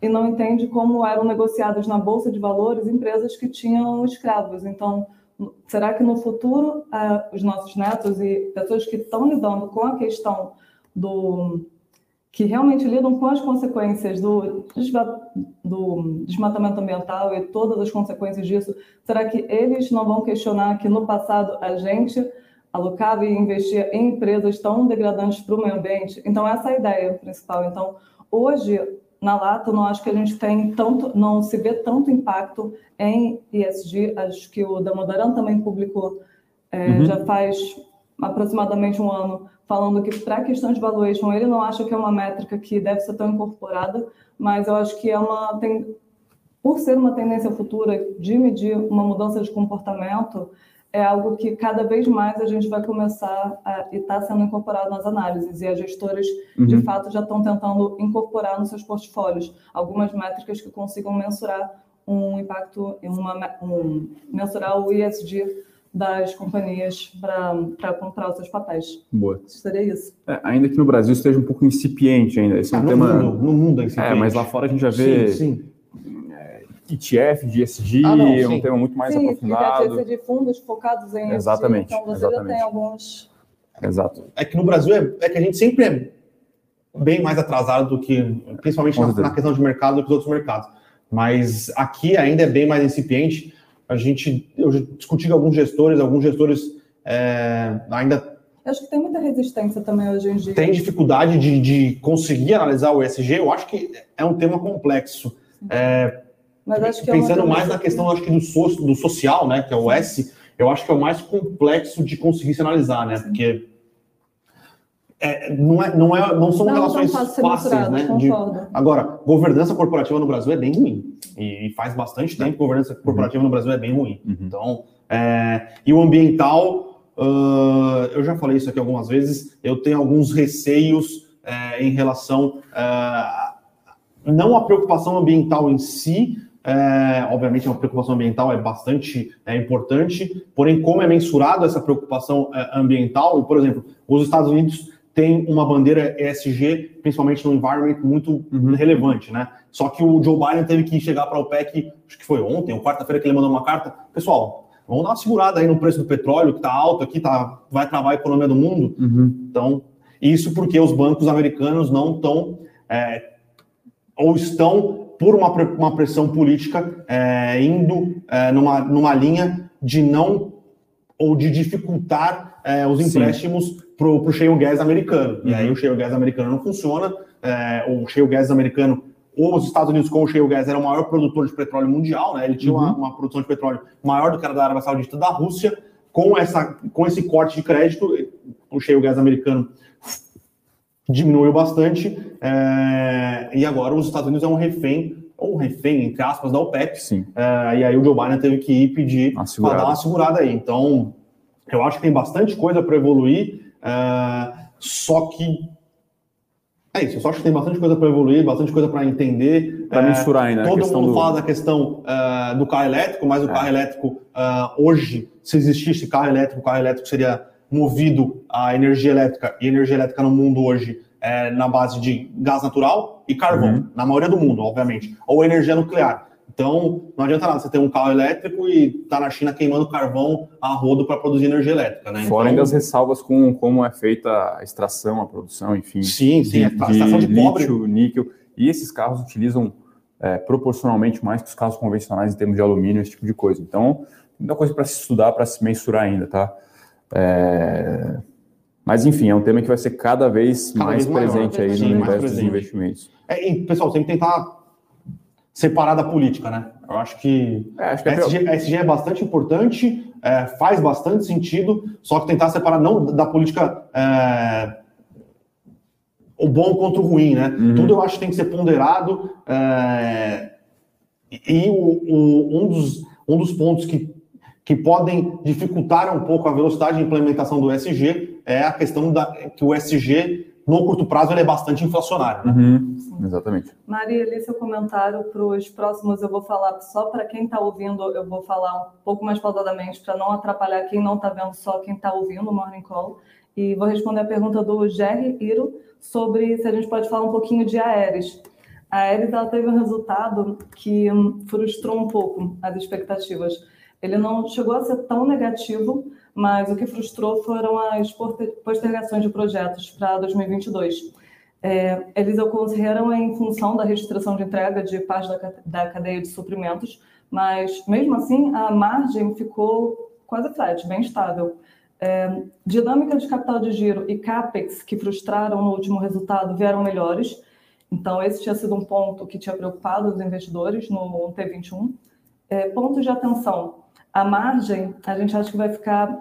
e não entende como eram negociadas na bolsa de valores empresas que tinham escravos. Então, será que no futuro uh, os nossos netos e pessoas que estão lidando com a questão do que realmente lidam com as consequências do, do desmatamento ambiental e todas as consequências disso, será que eles não vão questionar que no passado a gente alocava e investia em empresas tão degradantes para o meio ambiente? Então essa é a ideia principal. Então hoje na Lata, não acho que a gente tem tanto, não se vê tanto impacto em ESG. Acho que o Damodaran também publicou é, uhum. já faz aproximadamente um ano, falando que para a questão de valuation ele não acha que é uma métrica que deve ser tão incorporada, mas eu acho que é uma tem, por ser uma tendência futura de medir uma mudança de comportamento, é algo que cada vez mais a gente vai começar a estar tá sendo incorporado nas análises e as gestoras uhum. de fato já estão tentando incorporar nos seus portfólios algumas métricas que consigam mensurar um impacto uma um, mensurar o ESG das companhias para comprar os seus papéis. Boa. Seria isso. É, ainda que no Brasil esteja um pouco incipiente ainda. Esse é um ah, tema. Mundo, no mundo é incipiente. É, mas lá fora a gente já vê. Sim, sim ETF de ESG, ah, não, é um tema muito mais sim, aprofundado. De fundos focados em exatamente, ESG, então você exatamente. já tem alguns... Exato. É que no Brasil é, é, que a gente sempre é bem mais atrasado do que, principalmente na, na, questão de mercado, do que os outros mercados. Mas aqui ainda é bem mais incipiente. A gente, eu discuti com alguns gestores, alguns gestores é, ainda eu acho que tem muita resistência também hoje em dia. Tem dificuldade de, de conseguir analisar o ESG. Eu acho que é um tema complexo. É, mas acho que é Pensando é mais na questão, acho que do, so, do social, né, que é o S, eu acho que é o mais complexo de conseguir se analisar, né, porque é, não, é, não, é, não são não, relações fáceis, né? De, agora, governança corporativa no Brasil é bem ruim. E, e faz bastante tempo que governança corporativa uhum. no Brasil é bem ruim. Uhum. Então, é, e o ambiental, uh, eu já falei isso aqui algumas vezes, eu tenho alguns receios é, em relação uh, não a preocupação ambiental em si, é, obviamente, uma preocupação ambiental é bastante é, importante, porém, como é mensurado essa preocupação é, ambiental, por exemplo, os Estados Unidos têm uma bandeira ESG, principalmente no environment, muito uhum. relevante, né? Só que o Joe Biden teve que chegar para o OPEC, acho que foi ontem, ou quarta-feira, que ele mandou uma carta. Pessoal, vamos dar uma segurada aí no preço do petróleo, que está alto aqui, tá, vai travar a economia do mundo. Uhum. Então, isso porque os bancos americanos não estão, é, ou estão por uma, uma pressão política é, indo é, numa, numa linha de não ou de dificultar é, os empréstimos para o shale gas americano. Uhum. E aí o shale gas americano não funciona, é, o shale gas americano, ou os Estados Unidos com o shale gas era o maior produtor de petróleo mundial, né? ele tinha uhum. uma, uma, produção de petróleo maior do que a da Arábia Saudita da Rússia, com, essa, com esse corte de crédito, o shale gas americano diminuiu bastante, é, e agora os Estados Unidos é um refém, ou um refém, entre aspas, da OPEP. Sim. É, e aí o Joe Biden teve que ir pedir para dar uma segurada aí. Então, eu acho que tem bastante coisa para evoluir, é, só que. É isso, eu só acho que tem bastante coisa para evoluir, bastante coisa para entender. Para mensurar ainda. Todo mundo do... fala da questão do carro elétrico, mas o é. carro elétrico, hoje, se existisse carro elétrico, o carro elétrico seria movido a energia elétrica, e energia elétrica no mundo hoje é na base de gás natural e carvão, uhum. na maioria do mundo, obviamente, ou energia nuclear. Então, não adianta nada você ter um carro elétrico e tá na China queimando carvão a rodo para produzir energia elétrica, né? Fora então, ainda as ressalvas com como é feita a extração, a produção, enfim. Sim, sim, de, a extração de, de lítio, níquel. E esses carros utilizam é, proporcionalmente mais que os carros convencionais em termos de alumínio, esse tipo de coisa. Então, muita coisa para se estudar, para se mensurar ainda, tá? É... Mas, enfim, é um tema que vai ser cada vez cada mais vez presente maior, aí sim, no universo dos investimentos. É, pessoal, tem que tentar separar da política, né? Eu acho que, é, acho que a, SG, a SG é bastante importante, é, faz bastante sentido, só que tentar separar não da política é, o bom contra o ruim, né? Uhum. Tudo eu acho que tem que ser ponderado é, e o, o, um, dos, um dos pontos que que podem dificultar um pouco a velocidade de implementação do SG é a questão da que o SG no curto prazo ele é bastante inflacionário. Né? Uhum, exatamente. Maria, ali seu comentário para os próximos eu vou falar só para quem está ouvindo, eu vou falar um pouco mais pausadamente para não atrapalhar quem não está vendo, só quem está ouvindo o Morning Call. E vou responder a pergunta do Jerry Iro sobre se a gente pode falar um pouquinho de Aeres. A Aeres ela teve um resultado que hum, frustrou um pouco as expectativas ele não chegou a ser tão negativo, mas o que frustrou foram as postergações de projetos para 2022. É, eles ocorreram em função da restrição de entrega de parte da, da cadeia de suprimentos, mas mesmo assim a margem ficou quase flat, bem estável. É, dinâmica de capital de giro e capex que frustraram no último resultado vieram melhores. Então esse tinha sido um ponto que tinha preocupado os investidores no T21. É, pontos de atenção: a margem, a gente acha que vai ficar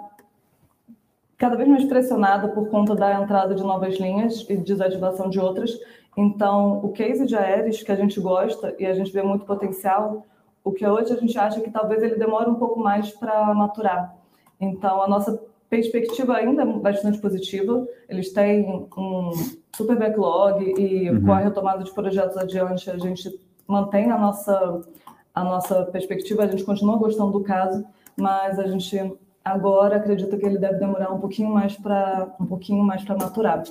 cada vez mais pressionada por conta da entrada de novas linhas e desativação de outras. Então, o case de Aeres, que a gente gosta e a gente vê muito potencial, o que hoje a gente acha que talvez ele demore um pouco mais para maturar. Então, a nossa perspectiva ainda é bastante positiva. Eles têm um super backlog e uhum. com a retomada de projetos adiante, a gente mantém a nossa a nossa perspectiva, a gente continua gostando do caso, mas a gente agora acredita que ele deve demorar um pouquinho mais para um pouquinho mais para maturar.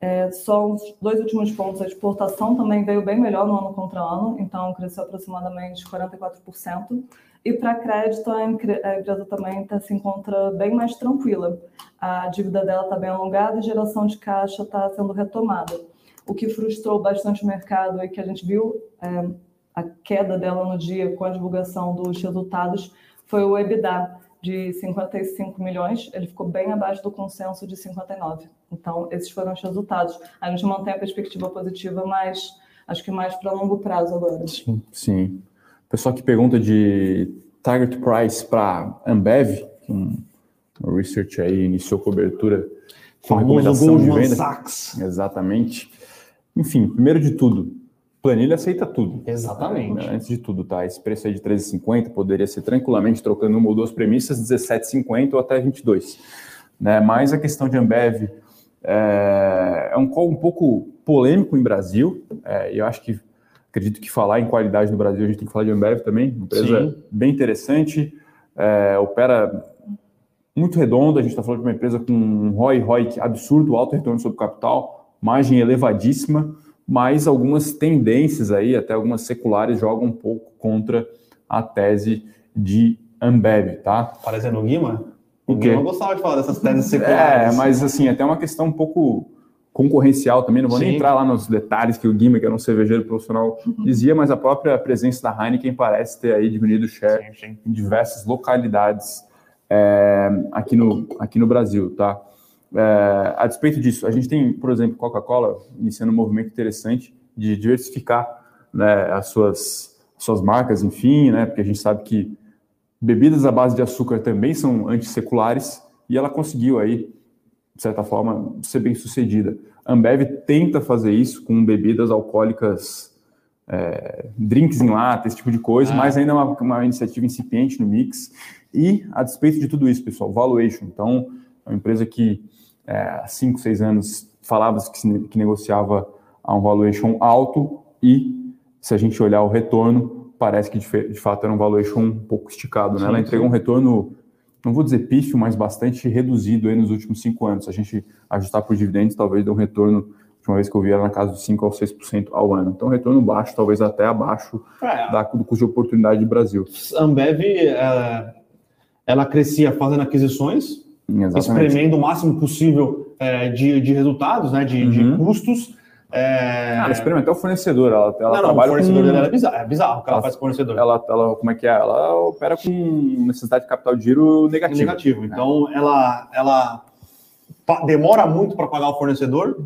É, só os dois últimos pontos, a exportação também veio bem melhor no ano contra ano, então cresceu aproximadamente 44%. E para crédito, a empresa também tá, se encontra bem mais tranquila. A dívida dela está bem alongada e geração de caixa está sendo retomada. O que frustrou bastante o mercado e que a gente viu é, a queda dela no dia com a divulgação dos resultados foi o EBITDA de 55 milhões, ele ficou bem abaixo do consenso de 59. Então, esses foram os resultados. A gente mantém a perspectiva positiva, mas acho que mais para longo prazo agora. Sim, sim. O pessoal que pergunta de target price para Ambev, um, um research aí iniciou cobertura com recomendação de venda. Sachs. Exatamente. Enfim, primeiro de tudo, planilha aceita tudo. Exatamente. Antes de tudo, tá? Esse preço aí de 13,50 poderia ser tranquilamente trocando uma ou duas premissas, 17,50 ou até 22. Né? Mas a questão de Ambev é, é um call um pouco polêmico em Brasil. É, eu acho que acredito que falar em qualidade no Brasil a gente tem que falar de Ambev também, uma empresa Sim. bem interessante, é, opera muito redonda. A gente está falando de uma empresa com um ROI, ROI absurdo, alto retorno sobre capital, margem elevadíssima mas algumas tendências aí, até algumas seculares, jogam um pouco contra a tese de Ambev, tá? Parecendo o Guima? O Guima gostava de falar dessas teses seculares. É, mas assim, até uma questão um pouco concorrencial também, não vou Sim. nem entrar lá nos detalhes que o Guima, que era um cervejeiro profissional, uhum. dizia, mas a própria presença da Heineken parece ter aí diminuído o share sim, sim. em diversas localidades é, aqui, no, aqui no Brasil, tá? É, a despeito disso, a gente tem, por exemplo, Coca-Cola iniciando um movimento interessante de diversificar né, as suas, suas marcas, enfim, né, porque a gente sabe que bebidas à base de açúcar também são antisseculares e ela conseguiu aí, de certa forma, ser bem sucedida. A Ambev tenta fazer isso com bebidas alcoólicas, é, drinks em lata, esse tipo de coisa, ah. mas ainda é uma, uma iniciativa incipiente no mix. E, a despeito de tudo isso, pessoal, valuation. Então, é uma empresa que é, 5, 6 anos falava que, que negociava a um valuation alto e, se a gente olhar o retorno, parece que de, de fato era um valuation um pouco esticado. Né? Ela entregou um retorno, não vou dizer pífio, mas bastante reduzido nos últimos cinco anos. Se a gente ajustar por dividendos, talvez dê um retorno uma vez que eu vi era na casa de 5 ao 6% ao ano. Então, retorno baixo, talvez até abaixo é. da, do custo de oportunidade do Brasil. A Ambev, é, ela crescia fazendo aquisições, Exatamente. espremendo o máximo possível é, de, de resultados, né, de, uhum. de custos. É... Ela espreme até o fornecedor. Ela, ela não, trabalha não, o fornecedor com... dela é bizarro, é bizarro o que ela, ela faz com o fornecedor. Ela, ela, como é que é? Ela opera com necessidade de capital de giro negativo. Negativo. Então, é. ela, ela demora muito para pagar o fornecedor.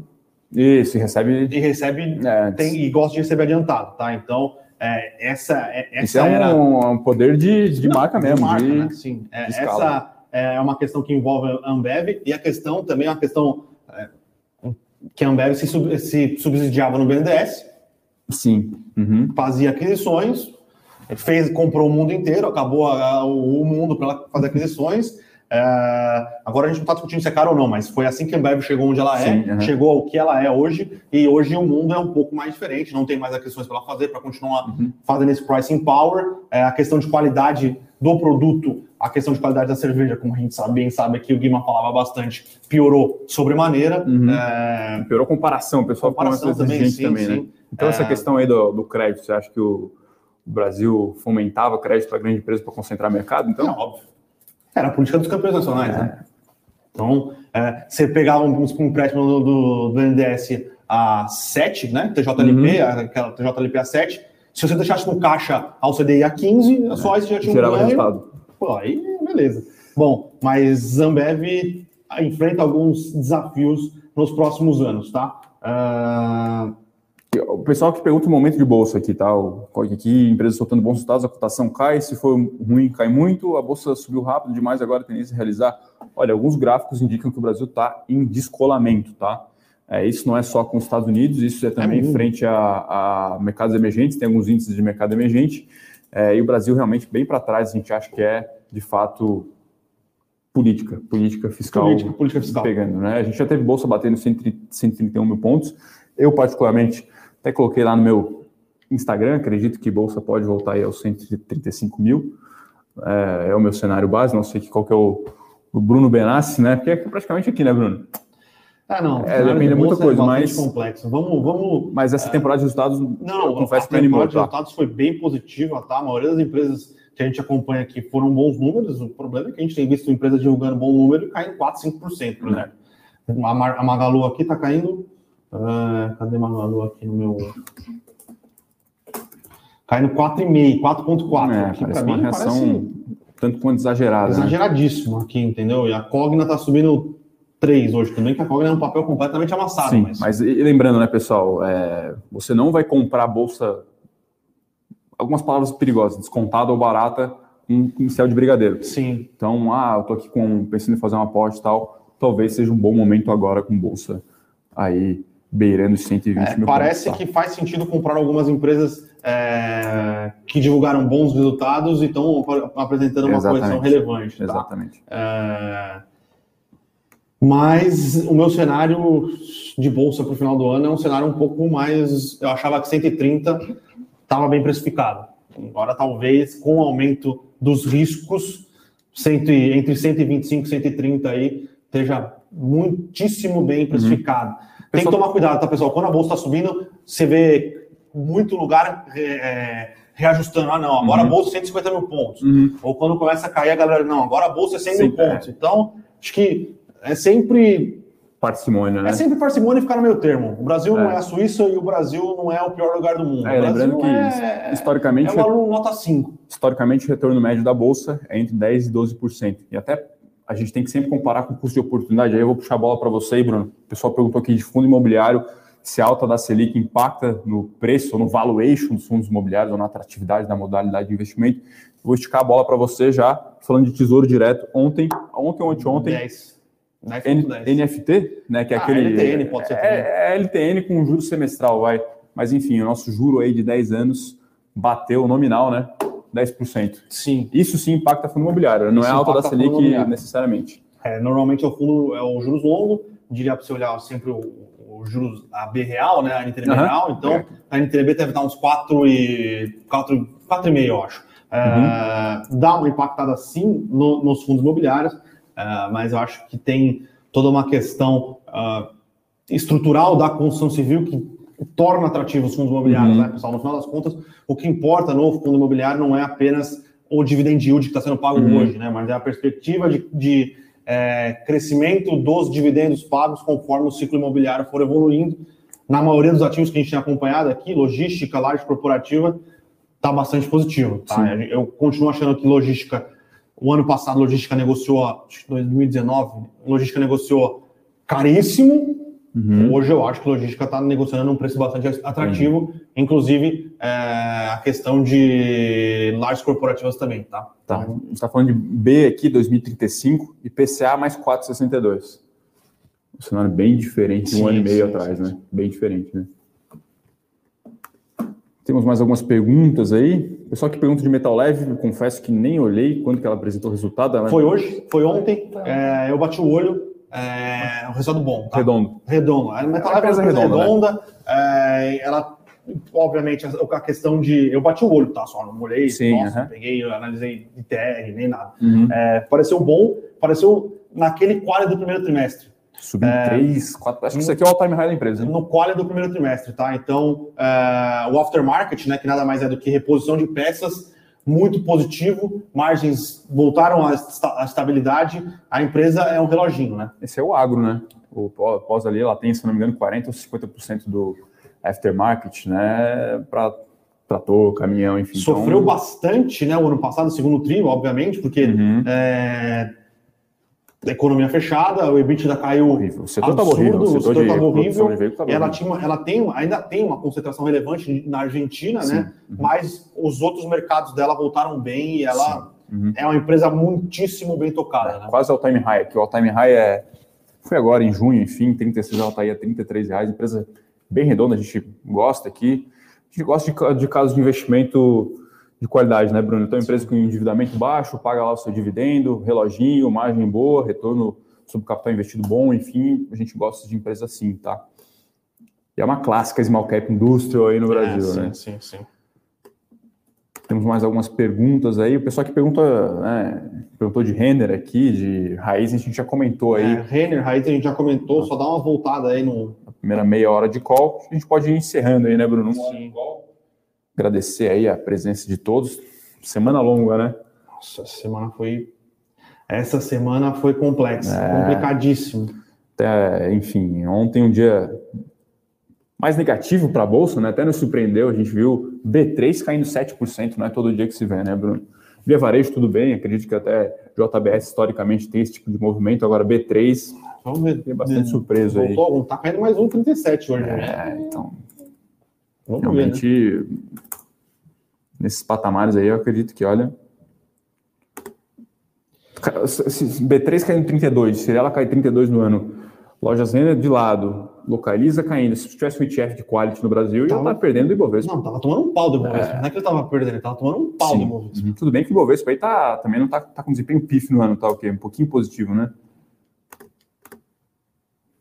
Isso, e recebe. E recebe. É, tem, e gosta de receber adiantado, tá? Então, é, essa, é, essa Isso é era... um, um, poder de, de não, marca mesmo. De marca, de, né? Sim. É, essa é uma questão que envolve a Ambev e a questão também é uma questão é, que a Ambev se, sub, se, subsidiava no BNDES. Sim. Uhum. Fazia aquisições, fez, comprou o mundo inteiro, acabou a, o, o, mundo para fazer aquisições. É, agora a gente não está discutindo se é caro ou não, mas foi assim que a Ambev chegou onde ela é, Sim, uhum. chegou ao que ela é hoje, e hoje o mundo é um pouco mais diferente, não tem mais aquisições para ela fazer, para continuar uhum. fazendo esse pricing power. É, a questão de qualidade do produto a questão de qualidade da cerveja, como a gente sabe, bem sabe aqui, o Guima falava bastante, piorou sobremaneira. Uhum. É... Piorou comparação, o pessoal comparação também, sim, também, né? sim. né? Então, é... essa questão aí do, do, crédito, você acha que o, o Brasil fomentava crédito para grande empresa para concentrar mercado? Então, Não, óbvio. Era a política dos campeões nacionais, é. né? Então, é, você pegava um, um empréstimo do, do, do NDS a 7, né? TJLP, uhum. aquela TJLP a 7. Se você deixasse no caixa ao CDI a 15, só você já tinha um ganho. Pô, aí beleza. Bom, mas Zambev enfrenta alguns desafios nos próximos anos, tá? Uh... O pessoal que pergunta o momento de bolsa aqui, tá? Aqui, empresas soltando bons resultados, a cotação cai, se for ruim, cai muito, a bolsa subiu rápido demais, agora tem tendência a realizar. Olha, alguns gráficos indicam que o Brasil está em descolamento, tá? É, isso não é só com os Estados Unidos, isso é também é frente a, a mercados emergentes, tem alguns índices de mercado emergente. É, e o Brasil realmente bem para trás, a gente acha que é, de fato, política, política fiscal, política, política fiscal. pegando. Né? A gente já teve bolsa batendo 131 mil pontos. Eu, particularmente, até coloquei lá no meu Instagram, acredito que bolsa pode voltar aí aos 135 mil. É, é o meu cenário base, não sei qual que é o, o Bruno Benassi, né? Porque é praticamente aqui, né, Bruno? Ah, não. É, depende de muita coisa, é mas. complexo. Vamos, vamos. Mas essa é, temporada de resultados, não, eu confesso que animou. A temporada de tá? resultados foi bem positiva, tá? A maioria das empresas que a gente acompanha aqui foram bons números. O problema é que a gente tem visto empresas divulgando bom número e caindo 4, 5%, por exemplo. A, a Magalu aqui está caindo. Uh, cadê Magalu aqui no meu. Caindo 4,5, 4,4. É, aqui mim reação parece tanto quanto exagerada. Né? Exageradíssimo né? aqui, entendeu? E a Cogna está subindo três hoje também, que a Cogna é um papel completamente amassado. Sim, mas, mas lembrando, né, pessoal, é, você não vai comprar bolsa, algumas palavras perigosas, descontada ou barata, um pincel de brigadeiro. Sim. Então, ah, eu tô aqui com, pensando em fazer uma aporte e tal, talvez seja um bom momento agora com bolsa aí beirando os 120 É, mil parece pontos, tá? que faz sentido comprar algumas empresas é, que divulgaram bons resultados e estão ap- apresentando uma Exatamente. posição relevante. Tá? Exatamente. É, mas o meu cenário de bolsa para o final do ano é um cenário um pouco mais. Eu achava que 130 estava bem precificado. Agora, talvez, com o aumento dos riscos, cento entre 125 e 130 aí, esteja muitíssimo bem precificado. Tem que tomar cuidado, tá, pessoal? Quando a bolsa está subindo, você vê muito lugar é, reajustando. Ah, não, agora Uhum. a bolsa é 150 mil pontos. Uhum. Ou quando começa a cair, a galera, não, agora a bolsa é 100 mil Sim, é. pontos. Então, acho que é sempre, Parcimônia, né? é sempre parcimônia ficar no meio termo. O Brasil não É. é a Suíça e o Brasil não é o pior lugar do mundo. É, lembrando que é, historicamente, é um aluno nota 5. historicamente o retorno médio da bolsa é entre 10 e 12%. E até a gente tem que sempre comparar com o custo de oportunidade. Aí eu vou puxar a bola para você, aí, Bruno. O pessoal perguntou aqui de fundo imobiliário se a alta da Selic impacta no preço ou no valuation dos fundos imobiliários ou na atratividade da modalidade de investimento. Vou esticar a bola para você já, falando de tesouro direto. Ontem, ontem ou anteontem, 10. N- 10.10. NFT, né, que é Ah, aquele... LTN pode ser também. É, é LTN com juro semestral, vai. Mas enfim, o nosso juro aí de 10 anos bateu nominal, né? 10%. Sim. Isso sim impacta fundo imobiliário, não Isso é alta da Selic necessariamente. É, normalmente é o fundo é o juros longo, diria para você olhar sempre o, o juros a B real, né, a NTNB Aham. real, então É. a NTNB deve estar uns 4 e 4, 4,5, eu acho. É, Dá uma impactada sim no- nos fundos imobiliários, é, mas eu acho que tem toda uma questão ah, estrutural da construção civil que torna atrativos os fundos imobiliários, Uhum. né, pessoal? No final das contas, o que importa no fundo imobiliário não é apenas o dividend yield que está sendo pago Uhum. hoje, né, mas é a perspectiva de, de, é, crescimento dos dividendos pagos conforme o ciclo imobiliário for evoluindo. Na maioria dos ativos que a gente tem acompanhado aqui, logística, laje corporativa, está bastante positivo. Tá? Eu continuo achando que logística, o ano passado, logística negociou, acho que 2019, logística negociou caríssimo. Uhum. Hoje eu acho que logística está negociando um preço bastante atrativo, inclusive é, a questão de lajes corporativas também, tá? Tá. A gente está falando de B aqui, 2035, e PCA mais 4,62. Um cenário bem diferente de um Sim, ano e meio sim, atrás, sim, né? Bem diferente, né? Temos mais algumas perguntas aí. Pessoal que pergunta de metal leve, eu confesso que nem olhei quando que ela apresentou o resultado. Ela Foi hoje, foi ontem, é, eu bati o olho, é, um resultado bom, tá? redondo. Redondo. A Metal É Leve é uma redonda, redonda, é, ela, obviamente, a, a questão de... Eu bati o olho, tá? Só não olhei, Sim, nossa, aham. peguei, analisei ITR, nem nada. Uhum. É, pareceu bom, pareceu naquele quali do primeiro trimestre. Subiu 3, 4. Acho que isso aqui é o all-time high da empresa. hein? No quali do primeiro trimestre, tá? Então, é, o aftermarket, né, que nada mais é do que reposição de peças, muito positivo, margens voltaram à esta- à estabilidade, a empresa é um reloginho, né? Esse é o agro, né? O pó- pós ali, ela tem, se não me engano, 40% ou 50% do aftermarket, né? Para trator, caminhão, enfim. Sofreu Então, bastante, né, o ano passado, segundo tri, obviamente, porque Uhum. é, economia fechada, o EBITDA caiu horrível. O setor estava absurdo, horrível. o setor produção horrível, veículo tava ela, tinha, ela tem, ainda tem uma concentração relevante na Argentina, Sim. né? Uhum. Mas os outros mercados dela voltaram bem e ela Uhum. é uma empresa muitíssimo bem tocada, né? Quase all time high aqui. O time high é. Foi agora em junho, enfim, 36 ela está aí a 33 reais. Empresa bem redonda, a gente gosta aqui. A gente gosta de, de casos de investimento de qualidade, né, Bruno? Então, empresa com endividamento baixo, paga lá o seu dividendo, reloginho, margem boa, retorno sobre capital investido bom, enfim, a gente gosta de empresa assim, tá? E é uma clássica small cap industrial aí no Brasil, É, sim, né? sim, sim. Temos mais algumas perguntas aí. O pessoal que pergunta, né, perguntou de Renner aqui, de raiz, a gente já comentou aí É, Renner, Raiz, a gente já comentou, só dá uma voltada aí no. a primeira meia hora de call. A gente pode ir encerrando aí, né, Bruno? Sim. Agradecer aí a presença de todos. Semana longa, né? Nossa, essa semana foi. Essa semana foi complexa, É. complicadíssimo. Até, enfim, ontem um dia mais negativo para a Bolsa, né? Até nos surpreendeu. A gente viu B3 caindo 7%, não é todo dia que se vê, né, Bruno? Via varejo, tudo bem. Acredito que até JBS historicamente tem esse tipo de movimento. Agora, B3, Vamos ver. fiquei bastante surpreso aí. Voltou, tá caindo mais um 37 hoje. né? É, então, Vamos ver, né? Nesses patamares aí, eu acredito que, olha. Se- se B3 caindo 32, se ela cair 32 no ano, Lojas Renner de lado, localiza caindo. Se tivesse um ETF de quality no Brasil, tava, já tá perdendo o Ibovespa. Não, tava tomando um pau do Ibovespa. É. Não é que ele tava perdendo, ele tava tomando um pau Sim. do Ibovespa. Uhum. Tudo bem que o Ibovespa aí tá, também não tá, tá com desempenho pif no ano, tá o quê? Um pouquinho positivo, né?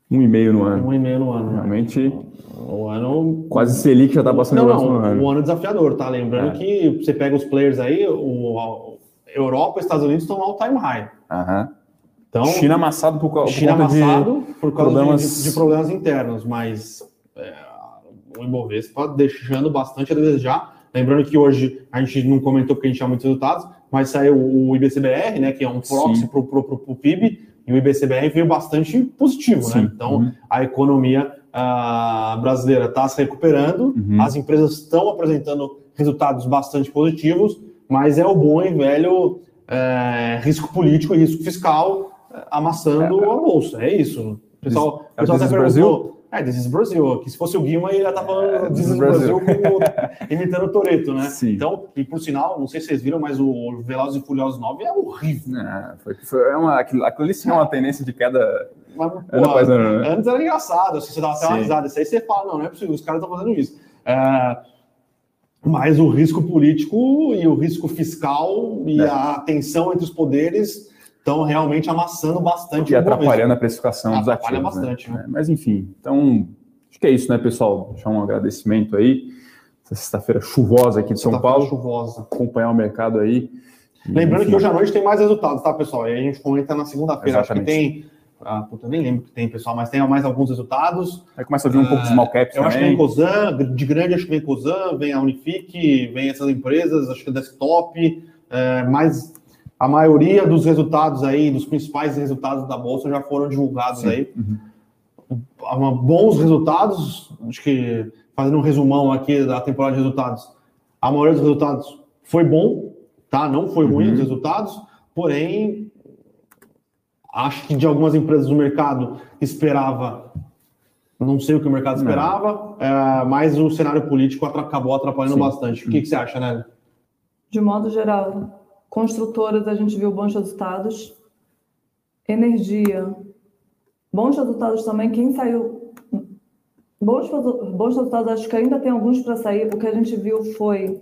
Um e meio no ano. Um e meio no ano. Realmente. O ano. Quase Selic já tá passando não, não, no ano. O ano desafiador, tá? Lembrando é. que você pega os players aí, o, Europa e Estados Unidos estão all time high. Aham. Então, China amassado por, por China amassado por causa problemas... De, de, problemas internos, mas é, o Ibovespa deixando bastante a desejar. Lembrando que hoje a gente não comentou porque a gente tinha muitos resultados, mas saiu o IBCBR, né, que é um proxy para o PIB, e o IBCBR veio bastante positivo, né? Sim. né? Então uhum. a economia uh, brasileira está se recuperando, uhum. as empresas estão apresentando resultados bastante positivos, mas é o bom e velho é, risco político e risco fiscal amassando é, a bolsa. É isso. O pessoal, é pessoal até Brasil? É, This is Brasil. Que se fosse o Guilherme, ele estar tá falando é, This is Brasil, (laughs) imitando o Toreto, né? Sim. Então, e por sinal, não sei se vocês viram, mas o Velozes e Furiosos 9 é horrível. É, foi, foi é uma, aquilo, aquilo ali sim é uma tendência de queda mas, pô, ano ano, né? Antes era engraçado, assim, você dava até uma risada. Isso aí você fala, não, não é possível, os caras estão fazendo isso. É, mas o risco político e o risco fiscal e é. a tensão entre os poderes estão realmente amassando bastante. E atrapalhando a precificação dos ativos. Né? bastante. Né? Né? Mas enfim, então acho que é isso, né, pessoal? Deixar um agradecimento aí. Essa sexta-feira chuvosa aqui de São Paulo. chuvosa. Acompanhar o mercado aí. Lembrando enfim. que hoje à noite tem mais resultados, tá, pessoal? E a gente comenta na segunda-feira. Acho que tem. Ah, puta, nem lembro que tem, pessoal, mas tem mais alguns resultados. Aí começa a vir um pouco de small caps Eu também. acho que vem Cosan, de grande acho que vem Cosan, vem a Unifique, vem essas empresas, acho que é desktop, é, mais a maioria dos resultados aí, dos principais resultados da bolsa já foram divulgados Sim. aí. Uhum. Bons resultados, acho que fazendo um resumão aqui da temporada de resultados, a maioria dos resultados foi bom, tá? Não foi ruim uhum. os resultados, porém acho que de algumas empresas do mercado esperava, não sei o que o mercado esperava, é, mas o cenário político acabou atrapalhando Sim. bastante. O que, que você acha, né? De modo geral, Construtoras, a gente viu bons resultados. Energia, bons resultados também. Quem saiu. Bons, bons resultados, acho que ainda tem alguns para sair. O que a gente viu foi,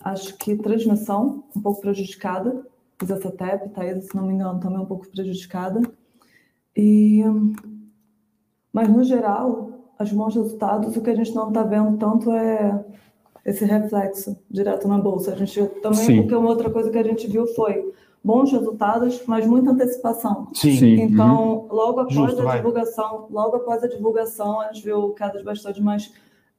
acho que transmissão, um pouco prejudicada. Fiz essa TEP, Thaís, se não me engano, também um pouco prejudicada. E, mas, no geral, os bons resultados, o que a gente não está vendo tanto é esse reflexo direto na bolsa. A gente também, Sim. porque uma outra coisa que a gente viu foi bons resultados, mas muita antecipação. Sim. Então, uhum. logo após Justo, a vai. divulgação, logo após a divulgação, a gente viu quedas bastante mais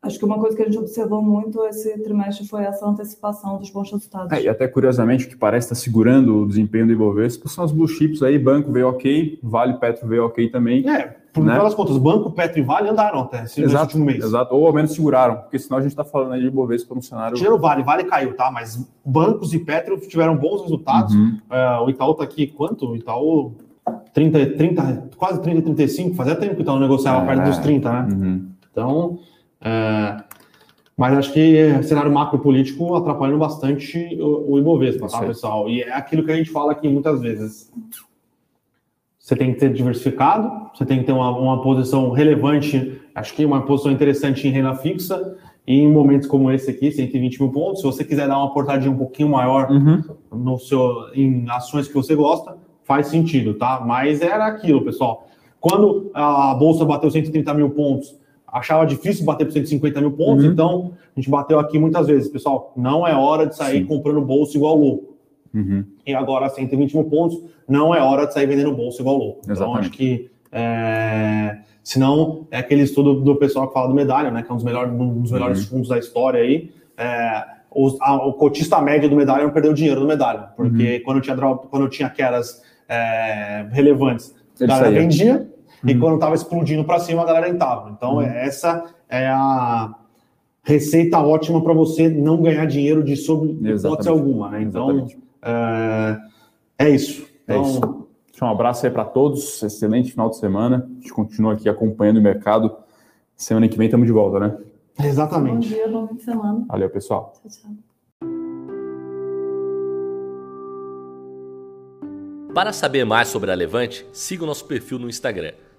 Acho que uma coisa que a gente observou muito esse trimestre foi essa antecipação dos bons resultados. É, e até curiosamente, o que parece estar segurando o desempenho do Ibovespa são as blue chips aí, banco veio ok, Vale Petro veio ok também. É, por né? das contas, banco, Petro e Vale andaram até esse exato, último mês. Exato, ou ao menos seguraram, porque senão a gente está falando aí de Ibovespa no cenário... Tirando Vale, Vale caiu, tá? Mas bancos e Petro tiveram bons resultados. Uhum. Uh, o Itaú está aqui, quanto? O Itaú... 30, 30, quase 30, 35, fazia tempo que o Itaú negociava é, perto dos 30, né? Uhum. Então, é, mas acho que cenário macro político atrapalhando bastante o, o Ibovespa, tá, pessoal? E é aquilo que a gente fala aqui muitas vezes. Você tem que ter diversificado, você tem que ter uma, uma posição relevante, acho que uma posição interessante em renda fixa, e em momentos como esse aqui, 120 mil pontos, se você quiser dar uma portadinha um pouquinho maior uhum. no seu, em ações que você gosta, faz sentido, tá? Mas era aquilo, pessoal. Quando a bolsa bateu 130 mil pontos, achava difícil bater por 150 mil pontos, uhum. então a gente bateu aqui muitas vezes. Pessoal, não é hora de sair Sim. comprando bolsa igual louco. Uhum. E agora 120 mil pontos, não é hora de sair vendendo bolsa igual louco. Então Exatamente. acho que. É... Senão, é aquele estudo do pessoal que fala do medalha, né? Que é um dos melhores, um dos melhores uhum. fundos da história aí. É... O, a, o cotista médio do medalha perdeu dinheiro no medalha, porque uhum. quando, eu tinha, quando eu tinha quedas é, relevantes, o cara vendia, e uhum. quando estava explodindo para cima, a galera entrava. Então, uhum. essa é a receita ótima para você não ganhar dinheiro de sob hipótese alguma. Né? Então, é, é, isso. É então, é isso. Um abraço aí para todos. Excelente final de semana. A gente continua aqui acompanhando o mercado. Semana que vem estamos de volta, né? Exatamente. Bom dia, bom fim de semana. Valeu, pessoal. Tchau, tchau. Para saber mais sobre a Levante, siga o nosso perfil no Instagram